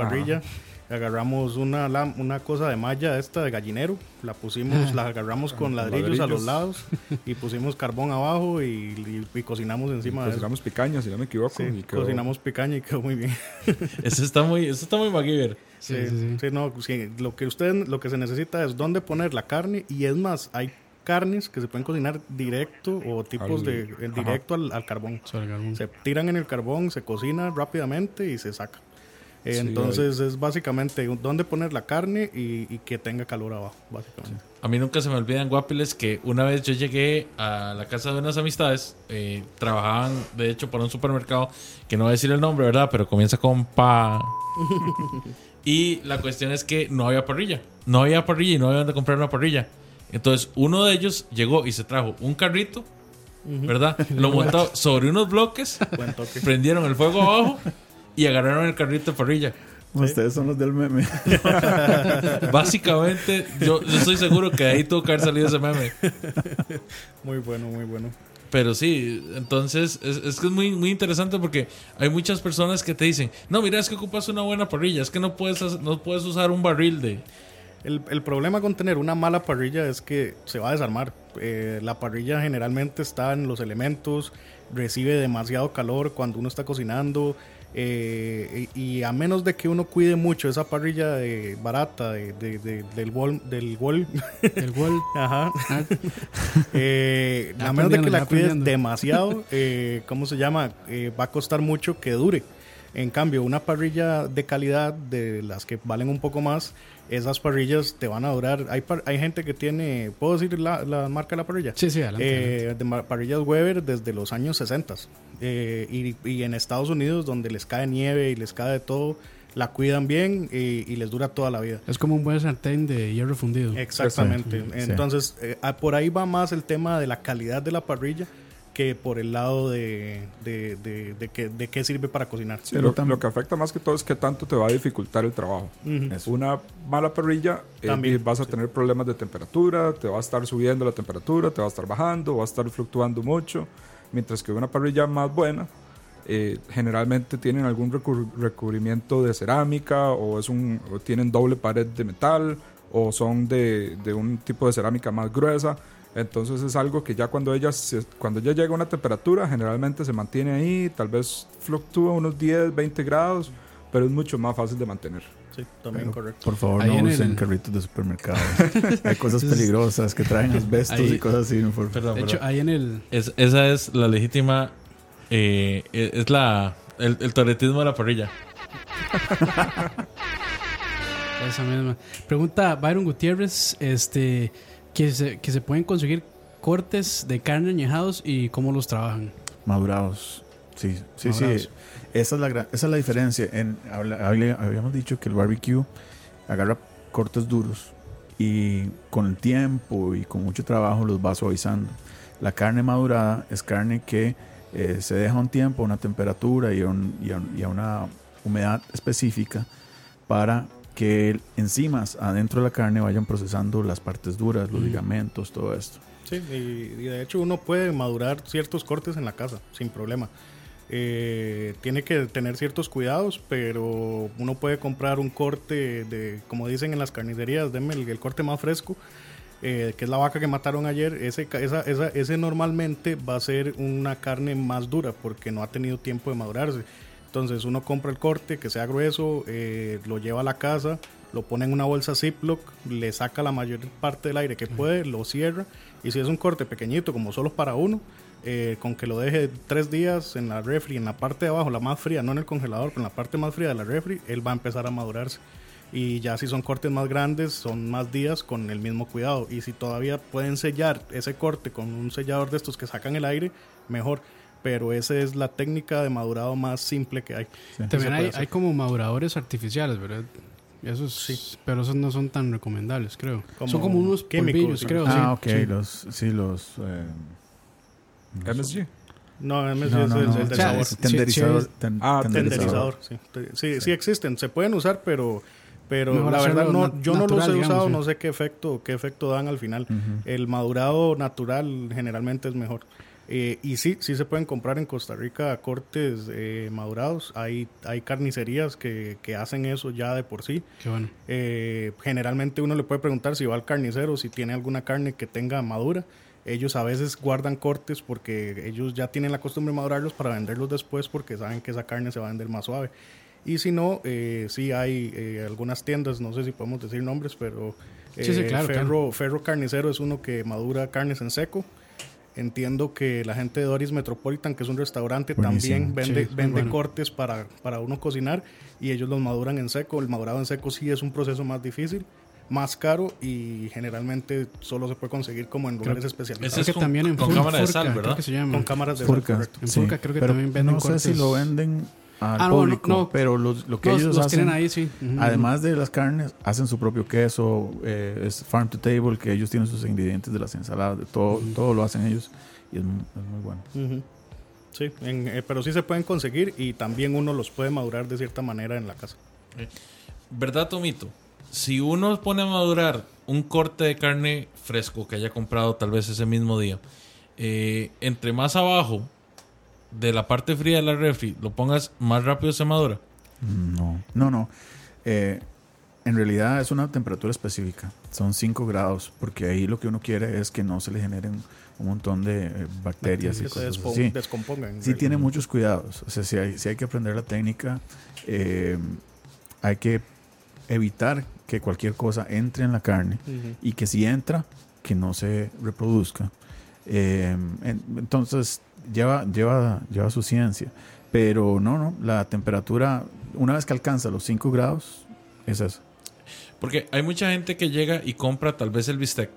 Agarramos una, una cosa de malla esta de gallinero. La pusimos, la agarramos con ladrillos, a los lados y pusimos carbón abajo y, y- y cocinamos encima de eso. Cocinamos picaños, si no me equivoco. Sí, y quedó- cocinamos picaña y quedó muy bien. (laughs) eso está muy, eso está muy MacGyver. Sí, sí, sí. Sí, no, sí, lo que usted, lo que se necesita es dónde poner la carne y es más, hay carnes que se pueden cocinar directo o tipos Al- de en directo al, carbón. Se tiran en el carbón, se cocina rápidamente y se saca. Eh, Sí, entonces es básicamente dónde poner la carne y, y que tenga calor abajo, básicamente. A mí nunca se me olvida en Guapiles que una vez yo llegué a la casa de unas amistades, eh, trabajaban de hecho para un supermercado, que no voy a decir el nombre, ¿verdad? Pero comienza con pa. (laughs) y la cuestión es que no había parrilla. No había parrilla y no había donde comprar una parrilla. Entonces uno de ellos llegó y se trajo un carrito, ¿verdad? Lo (laughs) montó sobre unos bloques, prendieron el fuego abajo y agarraron el carrito de parrilla. Ustedes son los del meme. (laughs) Básicamente, yo, yo estoy seguro que ahí tuvo que haber salido ese meme. Muy bueno, muy bueno. Pero sí, entonces es, es que es muy, muy interesante porque hay muchas personas que te dicen, no, mira, es que ocupas una buena parrilla, es que no puedes, hacer- no puedes usar un barril de... El, el problema con tener una mala parrilla es que se va a desarmar. Eh, la parrilla generalmente está en los elementos, recibe demasiado calor cuando uno está cocinando. Eh, y, a menos de que uno cuide mucho esa parrilla eh, barata de- de- de- del wall, del wall El. (laughs) Ajá. Eh, Ya a menos de que la cuides demasiado, eh, ¿cómo se llama? Eh, va a costar mucho que dure. En cambio, una parrilla de calidad, de las que valen un poco más, esas parrillas te van a durar. Hay, par- hay gente que tiene, ¿puedo decir la, la marca de la parrilla? Sí, sí, adelante. Eh, de ma- parrillas Weber desde los años 60. Eh, y, y en Estados Unidos, donde les cae nieve y les cae de todo, la cuidan bien y, y les dura toda la vida. Es como un buen sartén de hierro fundido. Exactamente. Entonces, eh, ah, por ahí va más el tema de la calidad de la parrilla que por el lado de, de, de, de que, de qué sirve para cocinar. Sí, Pero lo, lo que afecta más que todo es que tanto te va a dificultar el trabajo. Ujú. Eso. Una mala parrilla, eh, También, y vas a tener problemas de temperatura, te va a estar subiendo la temperatura, te va a estar bajando, va a estar fluctuando mucho. Mientras que una parrilla más buena, eh, generalmente tienen algún recubrimiento de cerámica o, es un, o tienen doble pared de metal o son de, de un tipo de cerámica más gruesa. Entonces es algo que ya cuando ella, se- cuando ya llega a una temperatura, generalmente se mantiene ahí, tal vez fluctúa unos 10, 20 grados, pero es mucho más fácil de mantener. Sí, también Pero, correcto. Por favor, Ahí no en usen el- carritos de supermercado. Hay cosas peligrosas que traen asbestos Ahí- y cosas así. no, por- Perdón, De hecho, perdón. ahí en el. Es- esa es la legítima... eh, es es la... El, el toretismo de la parrilla. (laughs) Esa misma. Pregunta Byron Gutiérrez: este, que, se, que se pueden conseguir cortes de carne añejados y cómo los trabajan. Madurados. Sí, sí, Madurados. sí. Esa es la, esa es la diferencia. En, habíamos dicho que el barbecue agarra cortes duros y con el tiempo y con mucho trabajo los va suavizando. La carne madurada es carne que eh, se deja un tiempo, a una temperatura y a, un- y a- y a una humedad específica para que enzimas adentro de la carne vayan procesando las partes duras, los ligamentos, todo esto. Sí, y, y de hecho uno puede madurar ciertos cortes en la casa, sin problema. Eh, tiene que tener ciertos cuidados, pero uno puede comprar un corte de, como dicen en las carnicerías, denme el, el corte más fresco, eh, que es la vaca que mataron ayer. Ese, esa- ese normalmente va a ser una carne más dura porque no ha tenido tiempo de madurarse. Entonces uno compra el corte que sea grueso, eh, lo lleva a la casa, lo pone en una bolsa Ziploc, le saca la mayor parte del aire que puede, lo cierra y si es un corte pequeñito como solo para uno, eh, con que lo deje tres días en la refri, en la parte de abajo, la más fría, no en el congelador, pero en la parte más fría de la refri, él va a empezar a madurarse. Y ya si son cortes más grandes, son más días con el mismo cuidado. Y si todavía pueden sellar ese corte con un sellador de estos que sacan el aire, mejor. Pero esa es la técnica de madurado más simple que hay. Sí. También hay, hay como maduradores artificiales, ¿verdad? Esos sí. Pero esos no son tan recomendables, creo. Como son como unos químicos, creo. Ah, sí. ok, Sí. los, sí, los... eh, MSG. No, MS No, es no, el, no, el del O sea, sabor. tenderizador. sí, ten- Ah, Tenderizador, sí. Sí, sí existen, se pueden usar, pero pero Mejor la verdad no, yo no los he digamos, usado, sí. no sé qué efecto qué efecto dan al final. El madurado natural generalmente es mejor. Eh, y sí, sí se pueden comprar en Costa Rica cortes eh, madurados. Hay, hay carnicerías que, que hacen eso ya de por sí. Qué bueno. Eh, generalmente uno le puede preguntar si va al carnicero, si tiene alguna carne que tenga madura. Ellos a veces guardan cortes porque ellos ya tienen la costumbre de madurarlos para venderlos después porque saben que esa carne se va a vender más suave. Y si no, eh, sí hay eh, algunas tiendas, no sé si podemos decir nombres, pero Sí, sí, eh, claro, Ferro, Ferro Carnicero es uno que madura carnes en seco. Entiendo que la gente de Doris Metropolitan, que es un restaurante, Buenísimo. también vende, Sí, vende bueno. cortes para, para uno cocinar y ellos los maduran en seco. El madurado en seco sí es un proceso más difícil, más caro y generalmente solo se puede conseguir como en lugares especializados. Creo que es con- también en con cámara de sal, creo ¿verdad? que se llama. Con cámaras de sal, correcto. En Sí, Furca creo que pero también venden No sé si cortes. lo venden al Ah, no, público, no. pero los- lo que Los, ellos los hacen, tienen ahí, sí. Ujú. además de las carnes, hacen su propio queso, eh, es farm to table, que ellos tienen sus ingredientes de las ensaladas, de todo, todo lo hacen ellos y es, mu- es muy bueno. Sí, en- eh, pero sí se pueden conseguir y también uno los puede madurar de cierta manera en la casa. ¿Verdad, Tomito? Si uno pone a madurar un corte de carne fresco que haya comprado tal vez ese mismo día, eh, entre más abajo de la parte fría de la refri lo pongas, más rápido se madura. No, no, no. Eh, en realidad es una temperatura específica. Son 5 grados, porque ahí lo que uno quiere es que no se le generen un montón de eh, bacterias y Que se cosas despo- así. descompongan. Sí tiene muchos cuidados. O sea, si hay, si hay que aprender la técnica, eh, hay que evitar que cualquier cosa entre en la carne y que si entra, que no se reproduzca. Eh, en- entonces, lleva, lleva, lleva su ciencia. Pero no, no, la temperatura, una vez que alcanza los 5 grados, es eso. Porque hay mucha gente que llega y compra tal vez el bistec,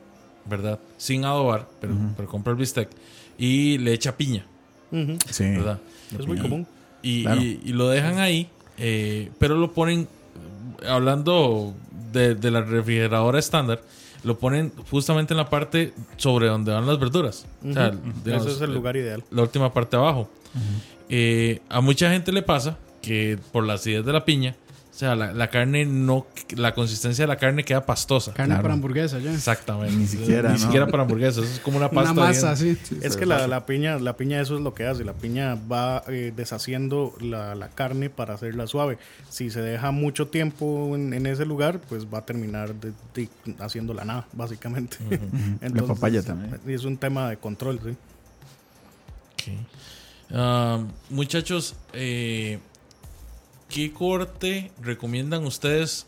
¿verdad? Sin adobar, pero, pero compra el bistec y le echa piña. Sí. ¿verdad? Es muy común. Y, Claro. y- y lo dejan ahí, eh, pero lo ponen, hablando de, de la refrigeradora estándar, lo ponen justamente en la parte sobre donde van las verduras. O sea, digamos, Ese es el lugar ideal. La última parte abajo. Eh, a mucha gente le pasa que por la acidez de la piña, sea, la, la carne no, la consistencia de la carne queda pastosa. Carne Claro. para hamburguesa ya. Exactamente. Ni siquiera, Ni ¿no? siquiera para hamburguesas. Eso es como una pasta. Una masa bien- así. Es que la, la piña, la piña eso es lo que hace. La piña va eh, deshaciendo la, la carne para hacerla suave. Si se deja mucho tiempo en, en ese lugar, pues va a terminar de, de- haciéndola nada, básicamente. (laughs) La papaya también. Es un tema de control, sí. Ah, muchachos, eh, ¿qué corte recomiendan ustedes?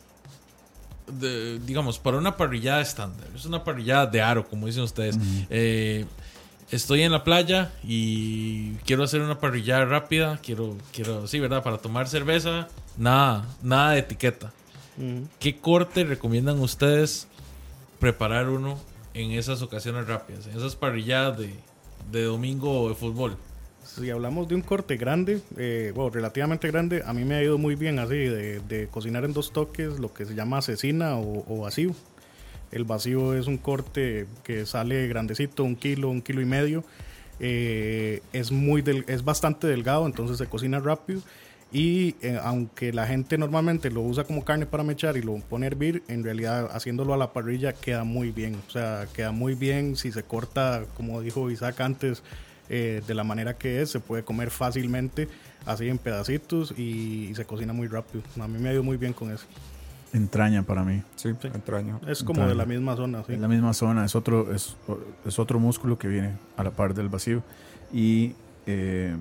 de- digamos, para una parrillada estándar. Es una parrillada de aro, como dicen ustedes. Eh, estoy en la playa y quiero hacer una parrillada rápida. Quiero, quiero, sí, ¿verdad? Para tomar cerveza. Nada, nada de etiqueta. ¿Qué corte recomiendan ustedes preparar uno en esas ocasiones rápidas? En esas parrilladas de, de domingo de fútbol. Si hablamos de un corte grande, eh, bueno, relativamente grande, a mí me ha ido muy bien así, de, de cocinar en dos toques, lo que se llama asesina o, o vacío. El vacío es un corte que sale grandecito, un kilo, un kilo y medio. Eh, es, muy del- es bastante delgado, entonces se cocina rápido. Y eh, aunque la gente normalmente lo usa como carne para mechar y lo pone a hervir, en realidad haciéndolo a la parrilla queda muy bien. O sea, queda muy bien si se corta, como dijo Isaac antes, eh, de la manera que es, se puede comer fácilmente, así en pedacitos y, y se cocina muy rápido. A mí me ha ido muy bien con eso. Entraña para mí. Sí, entraña. Es como de la misma zona, sí. En la misma zona, es otro, es, es otro músculo que viene a la par del vacío. Y eh,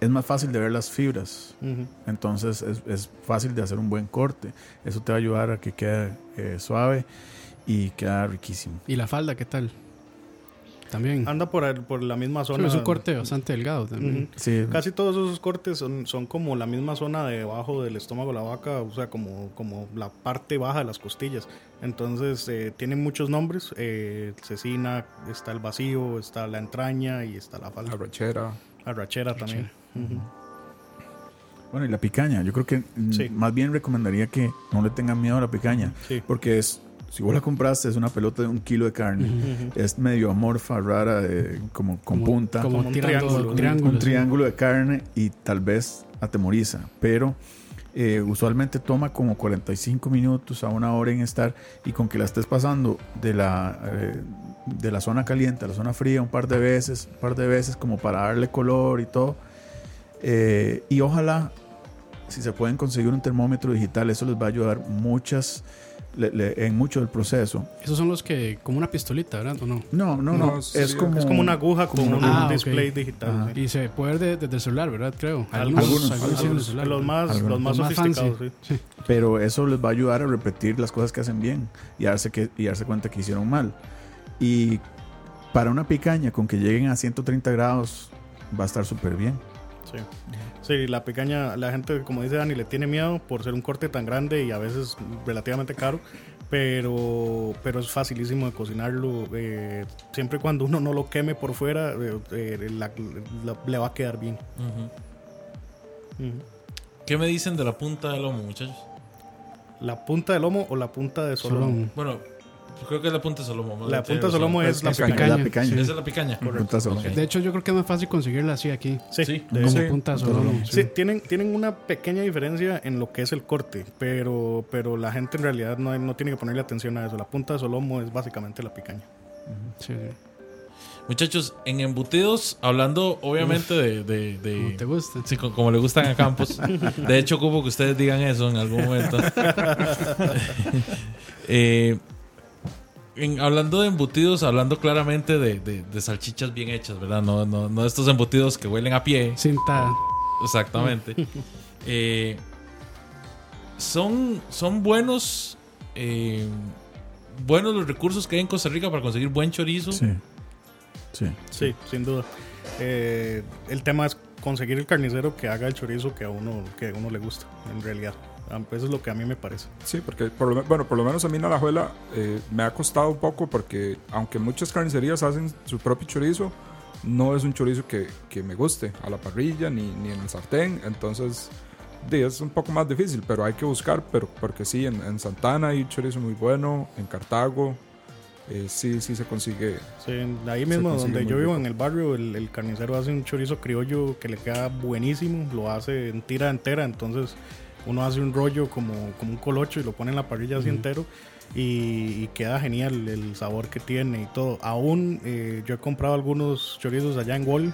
es más fácil de ver las fibras. Ujú. Entonces es, es fácil de hacer un buen corte. Eso te va a ayudar a que quede eh, suave y queda riquísimo. ¿Y la falda qué tal? También. Anda por, el- por la misma Sí, zona. es un corte bastante delgado también. Sí, Casi todos esos cortes son, son como la misma zona debajo del estómago de la vaca, o sea, como, como la parte baja de las costillas. Entonces, eh, tienen muchos nombres. Eh, cecina, está el vacío, está la entraña y está la falda. Arrachera. Arrachera también. Bueno, y la picaña, yo creo que mm, Sí. más bien recomendaría que no le tengan miedo a la picaña, Sí. porque es, si vos la compraste, es una pelota de un kilo de carne, es medio amorfa, rara, de- como con Como- punta, Como, Como un triángulo. un, triángulo, un sí. triángulo de carne y tal vez atemoriza, pero eh, usualmente toma como 45 minutos a una hora en estar y con que la estés pasando de la, eh, de la zona caliente a la zona fría un par de veces, un par de veces como para darle color y todo. Eh, y ojalá, si se pueden conseguir un termómetro digital, eso les va a ayudar muchas, le- le- en mucho del proceso. Esos son los que, como una pistolita, ¿verdad? ¿O no? No, no, no, No, es, sí, como, Es como una aguja con como un Ah, display ok. digital. Sí. Y se puede ver de- desde el celular, ¿verdad? Creo. Algunos, algunos algunos, el celular, Los más, Algunos. los más Los más sofisticados, fancy. sí. pero eso les va a ayudar a repetir las cosas que hacen bien y darse, que, y darse cuenta que hicieron mal. Y para una picaña, con que lleguen a 130 grados, va a estar súper bien. Sí. Sí, la picaña, la gente, como dice Dani, le tiene miedo por ser un corte tan grande y a veces relativamente caro, pero, pero es facilísimo de cocinarlo. eh, siempre y cuando uno no lo queme por fuera, eh, eh, la- la- le va a quedar bien. ¿Qué me dicen de la punta del lomo, muchachos? ¿La punta de lomo o la punta de solomo? Solomo. Bueno, creo que es la punta de Solomo. más La punta de solomo es la picaña. La Picaña, picaña. Esa es la picaña. Punta. De hecho, yo creo que es más fácil conseguirla así aquí. Sí, Sí. de- Como sí. punta de solomo. sí. Sí, tienen, tienen una pequeña diferencia en lo que es el corte, pero, pero la gente en realidad no, no tiene que ponerle atención a eso. La punta de solomo es básicamente la picaña. Sí. Muchachos, en embutidos, hablando obviamente de, de, de- Como te gusta. Sí, co- como le gustan a Campos. De hecho, ocupo que ustedes digan eso en algún momento. (laughs) (laughs) Eh, en- hablando de embutidos, hablando claramente de, de- de salchichas bien hechas, ¿verdad? No, no, no estos embutidos que huelen a pie. Cinta. Exactamente. (laughs) Eh, son, son buenos. eh, buenos los recursos que hay en Costa Rica para conseguir buen chorizo. Sí. Sí. Sí, sin duda. Eh, el tema es conseguir el carnicero que haga el chorizo que a uno, que a uno le gusta, en realidad. Eso es lo que a mí me parece. Sí, porque por lo, bueno, por lo menos a mí en Alajuela eh, me ha costado un poco porque aunque muchas carnicerías hacen su propio chorizo, no es un chorizo que, que me guste a la parrilla ni, ni en el sartén, entonces es un poco más difícil, pero hay que buscar, pero porque sí, en, en Santana hay chorizo muy bueno, en Cartago eh, sí, sí se consigue. Sí, ahí mismo donde yo vivo, en el barrio, el, el carnicero hace un chorizo criollo que le queda buenísimo, lo hace en tira entera, entonces uno hace un rollo como, como un colocho y lo pone en la parrilla así entero y, y queda genial el sabor que tiene y todo. Aún eh, yo he comprado algunos chorizos allá en Gol,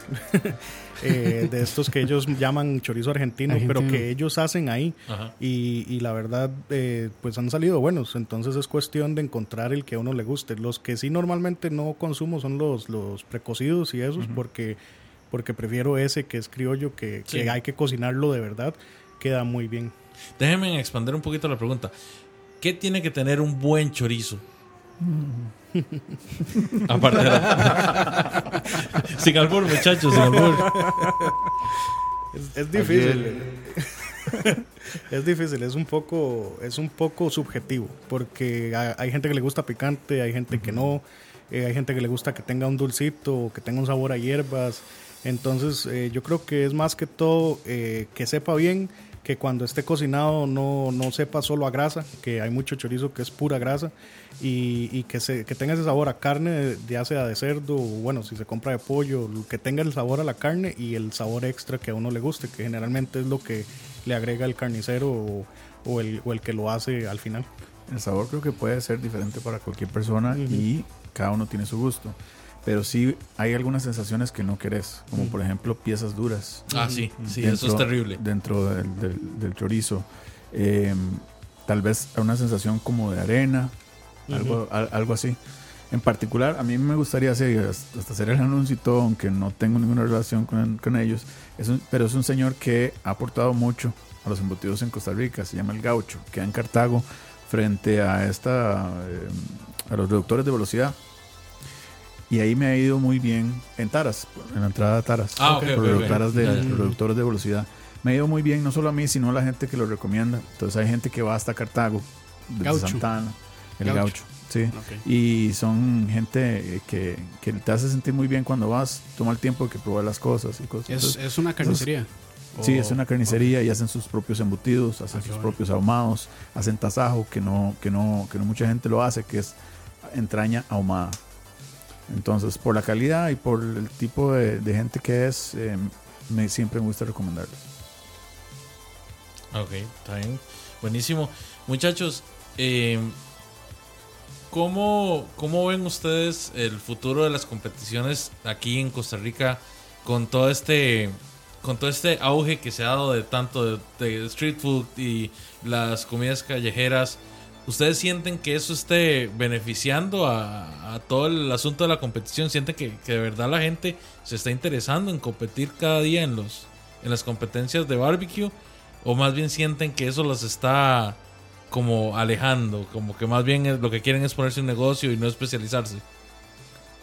(laughs) eh, de estos que ellos llaman chorizo argentino, pero que ellos hacen ahí y, y la verdad eh, pues han salido buenos. Entonces es cuestión de encontrar el que a uno le guste. Los que sí normalmente no consumo son los, los precocidos y esos porque porque prefiero ese que es criollo que, que hay que cocinarlo de verdad queda muy bien Déjenme expandir un poquito la pregunta. ¿Qué tiene que tener un buen chorizo? (laughs) Aparte de la- (laughs) sin albur, muchachos, sin albur. es, es difícil (laughs) es difícil es un poco es un poco subjetivo porque hay, hay gente que le gusta picante hay gente que no eh, hay gente que le gusta que tenga un dulcito que tenga un sabor a hierbas entonces eh, yo creo que es más que todo eh, que sepa bien que cuando esté cocinado no, no sepa solo a grasa, que hay mucho chorizo que es pura grasa, y, y que, se, que tenga ese sabor a carne, ya sea de cerdo, o bueno, si se compra de pollo, que tenga el sabor a la carne y el sabor extra que a uno le guste, que generalmente es lo que le agrega el carnicero o, o el, o el que lo hace al final. El sabor creo que puede ser diferente para cualquier persona y cada uno tiene su gusto. Pero sí hay algunas sensaciones que no querés, como por ejemplo piezas duras. Ah, sí, sí, eso es terrible. Dentro del, del- del chorizo. Eh, tal vez una sensación como de arena, algo, al- algo así. En particular, a mí me gustaría hacer, hasta hacer el anuncio y todo, aunque no tengo ninguna relación con, con ellos, es un- pero es un señor que ha aportado mucho a los embutidos en Costa Rica, se llama El Gaucho, queda en Cartago, frente a, esta, eh, a los reductores de velocidad. Y ahí me ha ido muy bien en Taras, en la entrada a Taras. Ah, ok, por ok, los ok. Taras de los reductores de velocidad. Me ha ido muy bien, no solo a mí, sino a la gente que lo recomienda. Entonces hay gente que va hasta Cartago, desde Gaucho. Santana, el Gaucho. gaucho. sí. Y son gente que, que te hace sentir muy bien cuando vas, toma el tiempo de que probar las cosas y cosas. Es, Entonces, es una carnicería. Sí, es una carnicería y hacen sus propios embutidos, hacen Ah, sus bueno. propios ahumados, hacen tasajo que no, que no, que no mucha gente lo hace, que es entraña ahumada. Entonces, por la calidad y por el tipo de, gente que es, eh, me, siempre me gusta recomendarlos. Ok, está. Buenísimo. Muchachos, eh, ¿cómo, ¿cómo ven ustedes el futuro de las competiciones aquí en Costa Rica con todo este con todo este auge que se ha dado de tanto de street food y las comidas callejeras? ¿Ustedes sienten que eso esté beneficiando a, todo el asunto de la competición? ¿Sienten que, de verdad la gente se está interesando en competir cada día en los en las competencias de barbecue? ¿O más bien sienten que eso los está como alejando? Como que más bien lo que quieren es ponerse un negocio y no especializarse.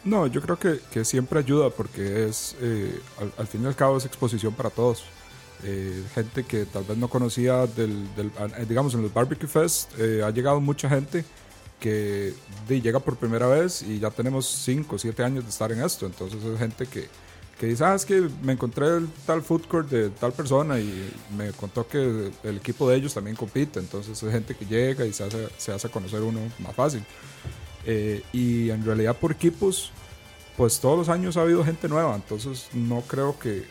No, yo creo que, que siempre ayuda porque es, eh, al, al fin y al cabo, es exposición para todos. Eh, gente que tal vez no conocía del, del- eh, digamos, en los Barbecue Fest, eh, ha llegado mucha gente que de, llega por primera vez y ya tenemos 5 o 7 años de estar en esto. Entonces es gente que, que dice, ah, es que me encontré el tal food court de tal persona y me contó que el equipo de ellos también compite. Entonces es gente que llega y se hace, se hace conocer uno más fácil. Eh, y en realidad por equipos, pues todos los años ha habido gente nueva, entonces no creo que,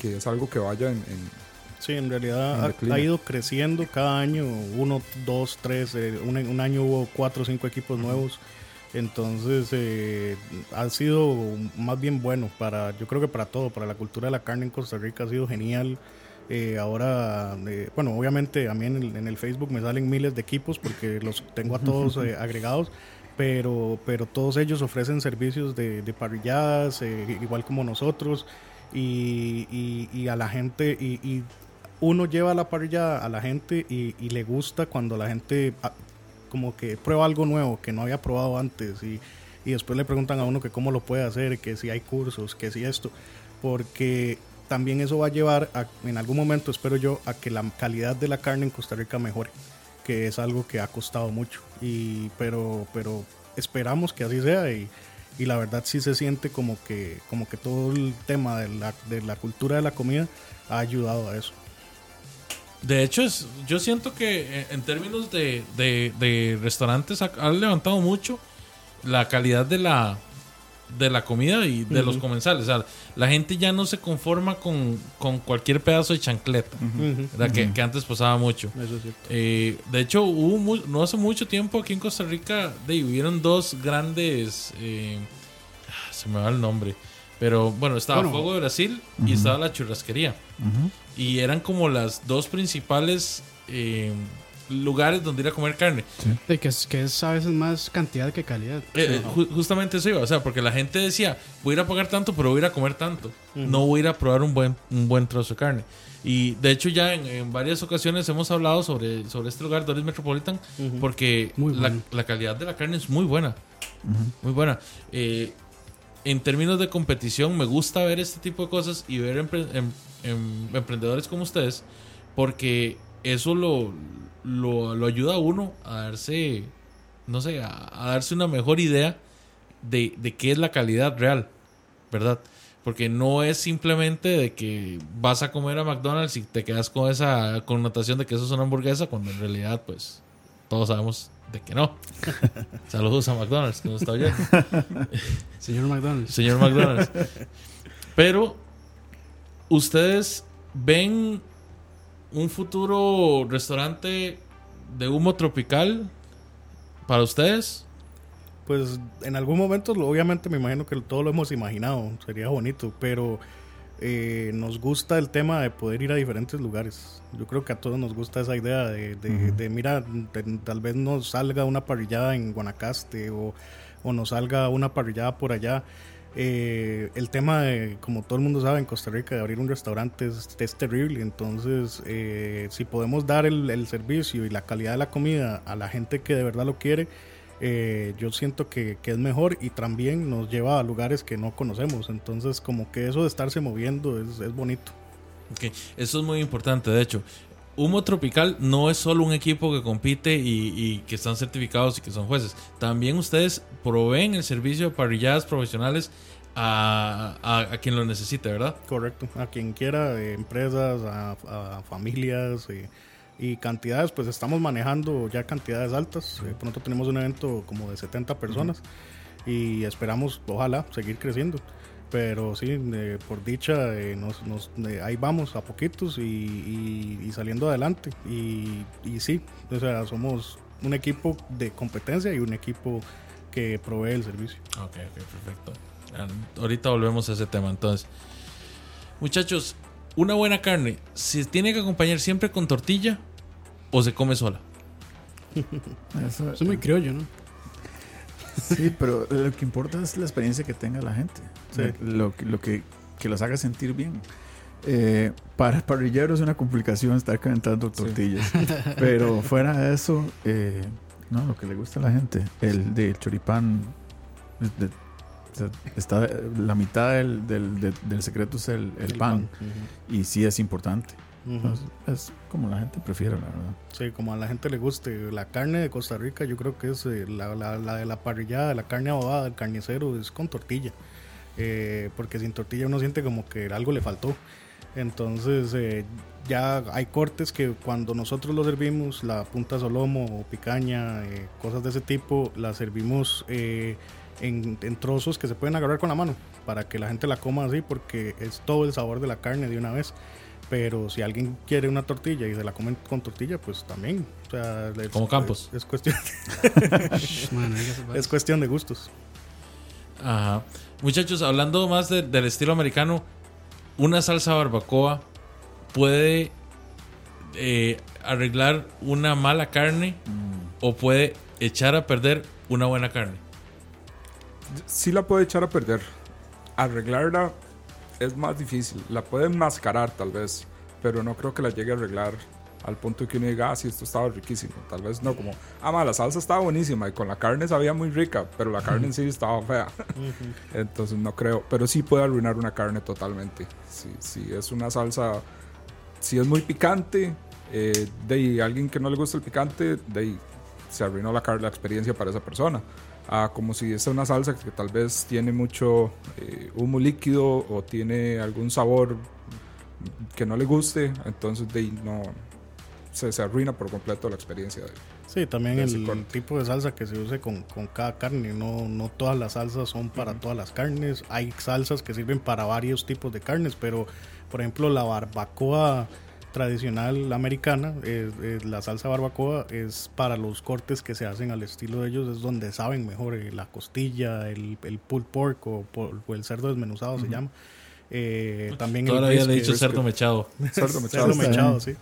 que es algo que vaya en... en- Sí, en En realidad ha, declive. ha ido creciendo cada año, uno, dos, tres, eh, un, un año hubo cuatro o cinco equipos nuevos, entonces eh, ha sido más bien bueno para, yo creo que para todo, para la cultura de la carne en Costa Rica ha sido genial. Eh, ahora, eh, bueno, obviamente a mí en el, en el Facebook me salen miles de equipos porque los tengo a todos eh, (laughs) agregados, pero, pero todos ellos ofrecen servicios de, de parrilladas, eh, igual como nosotros, y, y- a la gente, y, uno lleva la parrilla a la gente y, le gusta cuando la gente ah, como que prueba algo nuevo que no había probado antes. Y, y después le preguntan a uno que cómo lo puede hacer, que si hay cursos, que si esto, porque también eso va a llevar a- en algún momento, espero yo, a que la calidad de la carne en Costa Rica mejore, que es algo que ha costado mucho, y, pero, pero esperamos que así sea y, y la verdad sí se siente como que, como que todo el tema de la, de la cultura de la comida ha ayudado a eso. De hecho, es, yo siento que eh, en términos de, de- de restaurantes ha, ha levantado mucho la calidad de la de la comida y de los comensales. O sea, la gente ya no se conforma con, con cualquier pedazo de chancleta, Ujú. ¿verdad? que, que antes pasaba mucho. Eso es cierto. Eh, de hecho, hubo mu- no hace mucho tiempo aquí en Costa Rica de, hubieron dos grandes. eh, ah, se me va el nombre. Pero bueno, estaba Bueno. Fuego de Brasil y estaba la churrasquería. Y eran como las dos principales eh, lugares donde ir a comer carne. Sí, que, es, que es a veces más cantidad que calidad. Eh, eh, ju- justamente eso iba, o sea, porque la gente decía, voy a ir a pagar tanto, pero voy a ir a comer tanto. No voy a ir a probar un buen, un buen trozo de carne. Y de hecho ya en, en varias ocasiones hemos hablado sobre, sobre este lugar, Doris Metropolitan, porque la, bueno. la calidad de la carne es muy buena. Muy buena. Eh, en términos de competición, me gusta ver este tipo de cosas y ver empre- em- em- emprendedores como ustedes, porque eso lo, lo, lo ayuda a uno a darse, no sé, a, a darse una mejor idea de, de qué es la calidad real, ¿verdad? Porque no es simplemente de que vas a comer a McDonald's y te quedas con esa connotación de que eso es una hamburguesa, cuando en realidad, pues, todos sabemos de que no. (laughs) Saludos a McDonald's, que nos está oyendo. (laughs) Señor McDonald's. Señor McDonald's. (laughs) Pero, ¿ustedes ven un futuro restaurante de humo tropical para ustedes? Pues en algún momento, obviamente me imagino que todo lo hemos imaginado, sería bonito, pero eh, nos gusta el tema de poder ir a diferentes lugares. Yo creo que a todos nos gusta esa idea de, de, de, mira, de- tal vez nos salga una parrillada en Guanacaste o, o nos salga una parrillada por allá. Eh, el tema de, como todo el mundo sabe, en Costa Rica, de abrir un restaurante es, terrible. Entonces, eh, si podemos dar el, servicio y la calidad de la comida a la gente que de verdad lo quiere, eh, yo siento que, que es mejor y también nos lleva a lugares que no conocemos. Entonces, como que eso de estarse moviendo es, es bonito. Ok, Eso es muy importante, de hecho. Humo Tropical no es solo un equipo que compite y, y que están certificados y que son jueces. También ustedes proveen el servicio de parrilladas profesionales a, a- a quien lo necesite, ¿verdad? Correcto. A quien quiera, eh, empresas, a, a familias eh, y cantidades, pues estamos manejando ya cantidades altas. Eh, pronto tenemos un evento como de 70 personas y esperamos, ojalá, seguir creciendo. Pero sí, eh, por dicha, eh, nos, nos- eh, ahí vamos a poquitos y, y- y saliendo adelante. Y, y sí, o sea, somos un equipo de competencia y un equipo que provee el servicio. Ok, ok, perfecto. Ah, Ahorita volvemos a ese tema. Entonces, muchachos, una buena carne, ¿se tiene que acompañar siempre con tortilla o se come sola? (laughs) Eso es muy criollo, ¿no? Sí, pero lo que importa es la experiencia que tenga la gente. Sí. Lo, que- lo que, que los haga sentir bien. Eh, para el parrillero es una complicación estar calentando tortillas. (laughs) Pero fuera de eso, eh, no, lo que le gusta a la gente, el del choripán, de- está, la mitad del, del, del- del secreto es el, el El pan. pan, Y sí es importante. Es como la gente prefiere, la verdad. Sí, como a la gente le guste. La carne de Costa Rica, yo creo que es eh, la, la- la de la parrillada, la carne abobada, el carnicero, es con tortilla. Eh, porque sin tortilla uno siente como que algo le faltó. Entonces, eh, ya hay cortes que cuando nosotros lo servimos, la punta solomo o picaña, cosas de ese tipo, la servimos en, en trozos que se pueden agarrar con la mano para que la gente la coma así, porque es todo el sabor de la carne de una vez. Pero si alguien quiere una tortilla y se la comen con tortilla, pues también. O sea, es- Como Campos. Es, es cuestión, Man, (laughs) es cuestión de gustos. Ajá. Muchachos, hablando más de- del estilo americano, una salsa barbacoa puede eh, arreglar una mala carne o puede echar a perder una buena carne. Sí la puede echar a perder. Arreglarla es más difícil. La puede enmascarar tal vez, pero no creo que la llegue a arreglar al punto que uno diga, ah, sí, esto estaba riquísimo. Tal vez no, como, ah, ma, la salsa estaba buenísima y con la carne sabía muy rica, pero la carne en (laughs) sí estaba fea. Entonces no creo, pero sí puede arruinar una carne totalmente. Si, es una salsa, si es muy picante, eh, de ahí, alguien que no le gusta el picante, de ahí, se arruinó la, la experiencia para esa persona. Ah, como si es una salsa que tal vez tiene mucho eh, humo líquido o tiene algún sabor que no le guste, entonces de ahí no se, se arruina por completo la experiencia. De, Sí, también De el corte. tipo de salsa que se use con, con cada carne. No, no todas las salsas son para todas las carnes. Hay salsas que sirven para varios tipos de carnes, pero por ejemplo la barbacoa tradicional americana, eh, eh, la salsa barbacoa es para los cortes que se hacen al estilo de ellos, es donde saben mejor eh, la costilla, el, el pulled pork o, o el cerdo desmenuzado se llama. Eh, también el Todavía le he dicho cerdo mechado. (laughs) Cerdo mechado. Cerdo mechado, sí.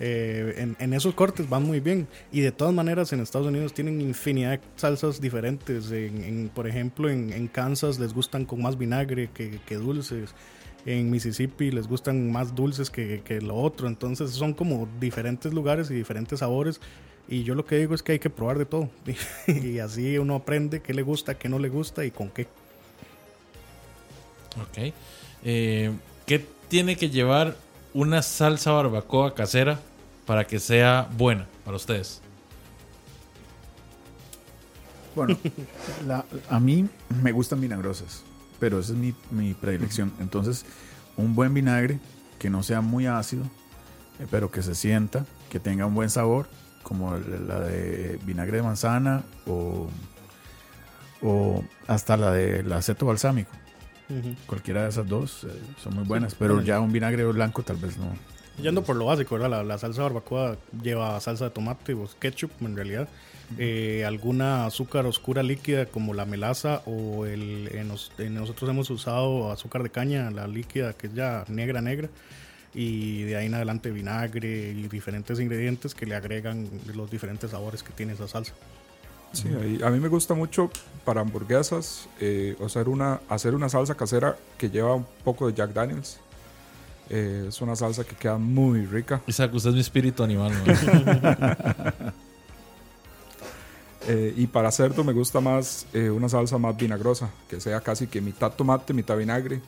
Eh, en, en esos cortes van muy bien. Y de todas maneras, en Estados Unidos tienen infinidad de salsas diferentes. En, en- por ejemplo, en, en Kansas les gustan con más vinagre que, que dulces. En Mississippi les gustan más dulces que, que lo otro. Entonces son como diferentes lugares y diferentes sabores. Y yo lo que digo es que hay que probar de todo. (laughs) y así uno aprende qué le gusta, qué no le gusta y con qué. Ok. Eh, ¿Qué tiene que llevar una salsa barbacoa casera para que sea buena para ustedes? Bueno, la- a mí me gustan vinagrosas, pero esa es mi, mi predilección. Entonces, un buen vinagre que no sea muy ácido, eh, pero que se sienta, que tenga un buen sabor, como la de vinagre de manzana o, o hasta la del aceto balsámico. Cualquiera de esas dos eh, son muy buenas, pero bueno. ya un vinagre blanco tal vez no. Yendo por lo básico, ¿verdad? La, la salsa barbacoa lleva salsa de tomate o ketchup en realidad. Eh, alguna azúcar oscura líquida como la melaza o el en nos- en nosotros hemos usado azúcar de caña, la líquida que es ya negra negra y de ahí en adelante vinagre y diferentes ingredientes que le agregan los diferentes sabores que tiene esa salsa. Sí, ahí- a mí me gusta mucho para hamburguesas eh, hacer, una, hacer una salsa casera que lleva un poco de Jack Daniels. Eh, es una salsa que queda muy rica. Isaac, usted es mi espíritu animal. (laughs) Eh, y para cerdo me gusta más eh, una salsa más vinagrosa, que sea casi que mitad tomate, mitad vinagre.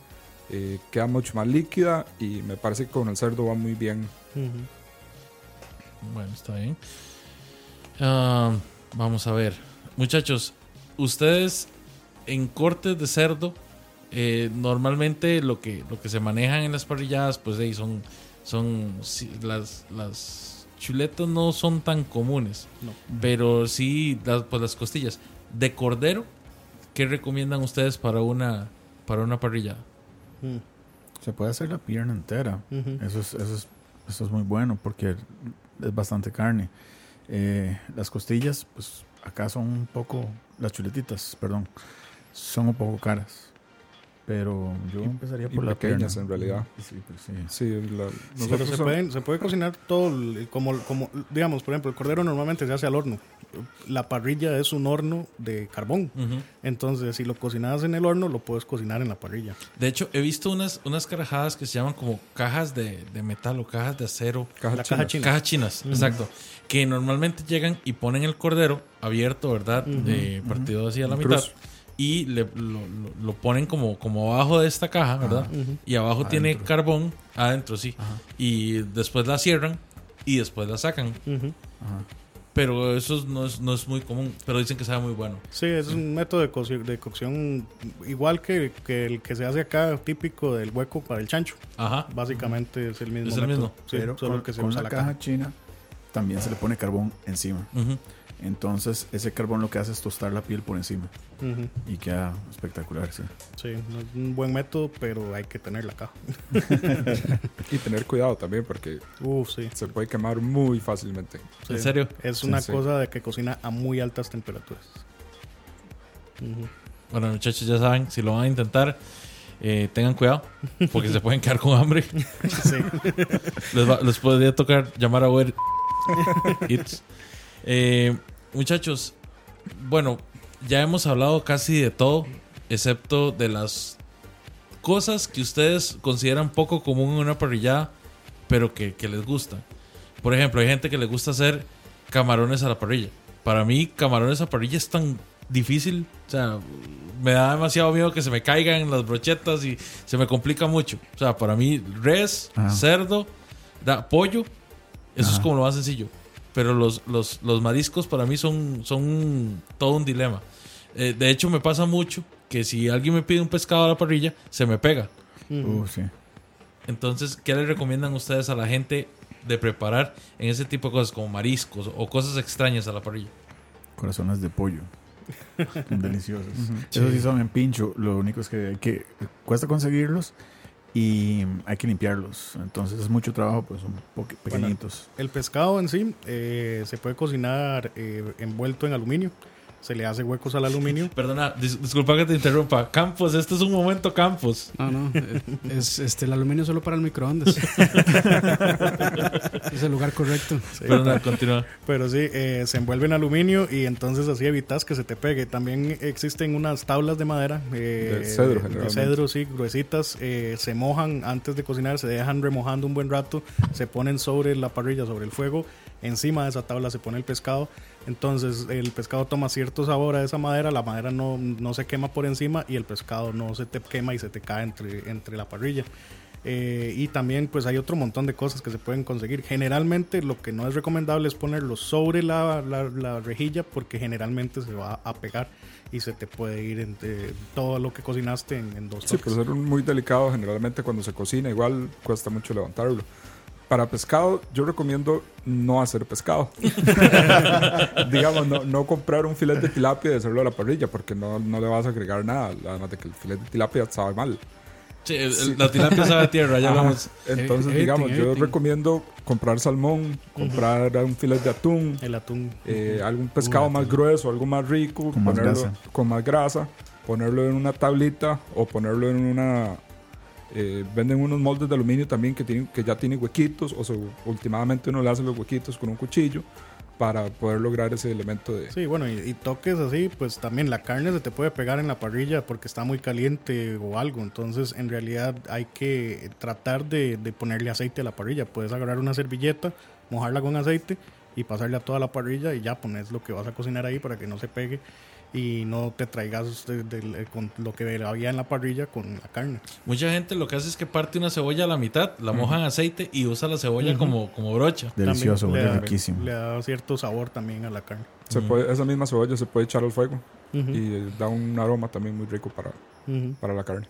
Eh, queda mucho más líquida y me parece que con el cerdo va muy bien. Bueno, está bien. Ah, vamos a ver. Muchachos, ustedes en cortes de cerdo, normalmente lo que, lo que se manejan en las parrilladas, pues ahí son, son las, las chuletas no son tan comunes, No. pero sí las, pues las costillas. De cordero, ¿qué recomiendan ustedes para una, para una parrillada? Se puede hacer la pierna entera. Eso es, eso es, eso es muy bueno porque es bastante carne. Eh, las costillas, pues acá son un poco, las chuletitas, perdón, son un poco caras. Pero yo empezaría por la pequeñas, pierna. en realidad. Sí, pues sí. Sí, la- Pero nosotros se, son- pueden- se puede cocinar todo, como, como, digamos, por ejemplo, el cordero normalmente se hace al horno. La parrilla es un horno de carbón. Entonces, si lo cocinas en el horno, lo puedes cocinar en la parrilla. De hecho, he visto unas, unas carajadas que se llaman como cajas de, de metal o cajas de acero. cajas la caja chinas. china. Cajas chinas, exacto. Que normalmente llegan y ponen el cordero abierto, ¿verdad? Eh, partido así a la mitad. cruz. Y le, lo, lo- lo ponen como, como abajo de esta caja, ¿verdad? Y abajo tiene Adentro. carbón, adentro sí. Y después la cierran y después la sacan. Ujú. Pero eso no es, no es muy común, pero dicen que sabe muy bueno. Sí, es un método de, coci- de cocción igual que, que el que se hace acá, típico del hueco para el chancho. Ajá. Básicamente es el mismo. Es el método. mismo. Sí, Pero solo con, que se con usa la la caja caja. china también se le pone carbón encima. Ujú. Entonces ese carbón lo que hace es tostar la piel por encima y queda espectacular. Sí. Sí, un buen método, pero hay que tener la (laughs) caja. Y tener cuidado también porque sí. se puede quemar muy fácilmente. sí. ¿En serio? Es una sí. cosa de que cocina a muy altas temperaturas. Bueno, muchachos, ya saben, si lo van a intentar, eh, tengan cuidado, porque se pueden quedar con hambre. (laughs) Sí. Les, va- les podría tocar llamar a Uber (laughs) Eats. Eh, muchachos, bueno, ya hemos hablado casi de todo, excepto de las cosas que ustedes consideran poco común en una parrillada, pero que, que les gustan. Por ejemplo, hay gente que le gusta hacer camarones a la parrilla. Para mí, camarones a parrilla es tan difícil. O sea, me da demasiado miedo que se me caigan las brochetas y se me complica mucho. O sea, para mí, res, Ajá. cerdo, da, pollo, eso es como lo más sencillo. Pero los, los, los mariscos para mí son, son todo un dilema. Eh, de hecho, me pasa mucho que si alguien me pide un pescado a la parrilla, se me pega. Uh, sí. Entonces, ¿qué le recomiendan ustedes a la gente de preparar en ese tipo de cosas como mariscos o cosas extrañas a la parrilla? Corazones de pollo. (laughs) Deliciosos. Esos sí son en pincho. Lo único es que, que cuesta conseguirlos y hay que limpiarlos. Entonces es mucho trabajo, pues son pequeñitos. El pescado en sí eh, se puede cocinar eh, envuelto en aluminio. Se le hace huecos al aluminio. (laughs) Perdona, dis- disculpa que te interrumpa. Campos, este es un momento Campos. No, no. Es este el aluminio solo para el microondas. (laughs) es el lugar correcto. Perdona, continúa. Pero sí, eh, se envuelve en aluminio y entonces así evitas que se te pegue. También existen unas tablas de madera. eh, De cedro, de generalmente. cedro, sí, gruesitas. eh, se mojan antes de cocinar, se dejan remojando un buen rato. Se ponen sobre la parrilla, sobre el fuego. Encima de esa tabla se pone el pescado. Entonces el pescado toma cierto sabor a esa madera. La madera no, no se quema por encima y el pescado no se te quema y se te cae entre, entre la parrilla. Eh, y también pues hay otro montón de cosas que se pueden conseguir. Generalmente lo que no es recomendable es ponerlo sobre la, la- la rejilla porque generalmente se va a pegar y se te puede ir entre todo lo que cocinaste en, en dos Sí, toques. por ser muy delicado, generalmente cuando se cocina, igual cuesta mucho levantarlo. Para pescado, yo recomiendo no hacer pescado. (laughs) Digamos, no, no comprar un filete de tilapia y hacerlo a la parrilla, porque no, no le vas a agregar nada, además de que el filete de tilapia sabe mal. Sí, el- el- la tilapia sabe a tierra, ya hablamos. Entonces, Eviten, digamos, yo eviten. recomiendo comprar salmón, comprar un filete de atún, El atún. eh, algún pescado más grueso, algo más rico, Con más ponerlo grasa. con más grasa, ponerlo en una tablita o ponerlo en una eh, venden unos moldes de aluminio también que tienen que ya tienen huequitos o sea, últimamente uno le hace los huequitos con un cuchillo para poder lograr ese elemento de Sí, bueno, y, toques así, pues también la carne se te puede pegar en la parrilla porque está muy caliente o algo. Entonces, en realidad hay que tratar de, de ponerle aceite a la parrilla. Puedes agarrar una servilleta, mojarla con aceite y pasarle a toda la parrilla y ya pones lo que vas a cocinar ahí para que no se pegue y no te traigas de- de- con lo que había en la parrilla con la carne. Mucha gente lo que hace es que parte una cebolla a la mitad, la moja en aceite y usa la cebolla como, como brocha. Delicioso, le da- riquísimo. Le da cierto sabor también a la carne. se puede, esa misma cebolla se puede echar al fuego y eh, da un aroma también muy rico para, para la carne.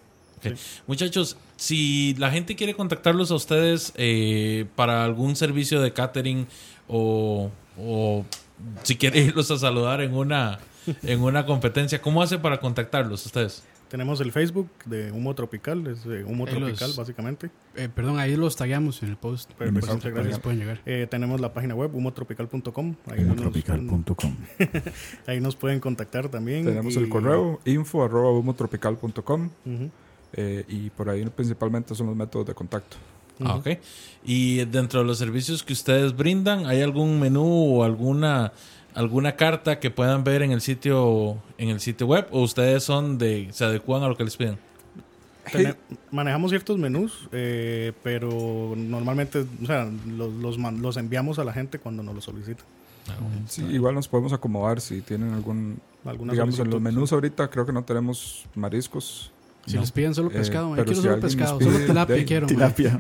Muchachos, si la gente quiere contactarlos a ustedes eh, para algún servicio de catering o, o si quiere (laughs) irlos a saludar en una, en una competencia, ¿cómo hace para contactarlos ustedes? Tenemos el Facebook de Humo Tropical, es de Humo Ahí los- Tropical básicamente. Eh, perdón, ahí los tagueamos en el post. Pues, muchas gracias. pueden llegar. Eh, tenemos la página web humotropical.com. Ahí, nos- Tropical.com. (laughs) ahí nos pueden contactar también. Tenemos y- el correo info arroba humotropical.com eh, y por ahí principalmente son los métodos de contacto. Ah, ok. Y dentro de los servicios que ustedes brindan, ¿hay algún menú o alguna alguna carta que puedan ver en el sitio en el sitio web o ustedes son de se adecuan a lo que les piden? Manejamos ciertos menús, eh, pero normalmente, o sea, los, los, enviamos a la gente cuando nos lo solicitan. Sí, igual nos podemos acomodar si tienen algún. Digamos, en los menús ahorita creo que no tenemos mariscos. Si les piden solo Eh, pescado, yo pero quiero si solo pescado, pide solo tilapia de- quiero. Tilapia.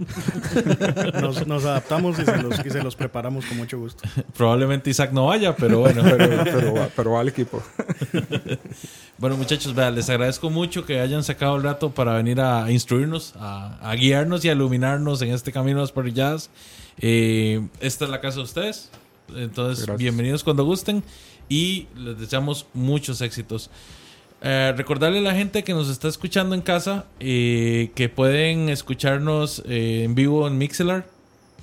(laughs) Nos, nos adaptamos y se, los, y se los preparamos con mucho gusto. Probablemente Isaac no vaya, pero bueno. (laughs) Pero, pero, va- pero va al equipo. (laughs) Bueno, muchachos, vean, les agradezco mucho que hayan sacado el rato para venir a instruirnos, a, a guiarnos y a iluminarnos en este camino a las parrilladas. Eh, esta es la casa de ustedes. Entonces, Gracias. bienvenidos cuando gusten y les deseamos muchos éxitos. Eh, recordarle a la gente que nos está escuchando en casa eh, que pueden escucharnos eh, en vivo en Mixelar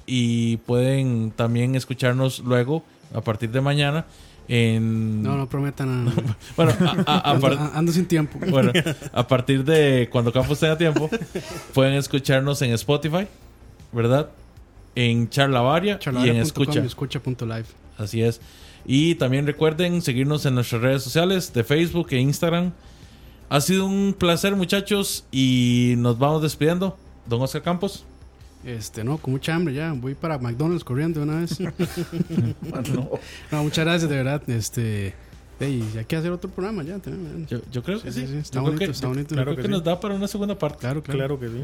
y pueden también escucharnos luego a partir de mañana en No, no prometan nada. (laughs) bueno a- a- a Ando, par- ando sin tiempo. bueno, a partir de cuando Campos tenga tiempo, pueden escucharnos en Spotify, ¿verdad? En Charlavaria y en Escucha. escucha.live. Así es. Y también recuerden seguirnos en nuestras redes sociales de Facebook e Instagram. Ha sido un placer, muchachos, y nos vamos despidiendo. Don Oscar Campos. Este, no, con mucha hambre ya. Voy para McDonald's corriendo de una vez. (laughs) No. (laughs) No, muchas gracias, de verdad. Este, hey, hay que hacer otro programa ya. también. Yo, yo creo que sí. Sí, sí, sí, está bonito, que, está bonito. yo Claro creo que que sí. nos da para una segunda parte. Claro, claro. Claro que sí.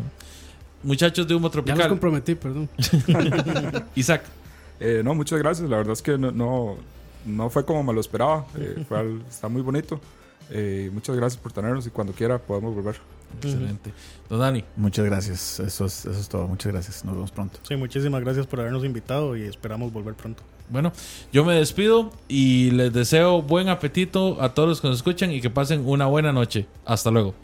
Muchachos de Humo Ya los Tropical. comprometí, perdón. (laughs) Isaac. Eh, no, muchas gracias. La verdad es que no, no, no fue como me lo esperaba. Eh, (laughs) fue al- está muy bonito. Eh, muchas gracias por tenernos y cuando quiera podemos volver. Excelente. Don Dani. Muchas gracias. Eso es, eso es todo. Muchas gracias. Nos vemos pronto. Sí, muchísimas gracias por habernos invitado y esperamos volver pronto. Bueno, yo me despido y les deseo buen apetito a todos los que nos escuchan y que pasen una buena noche. Hasta luego.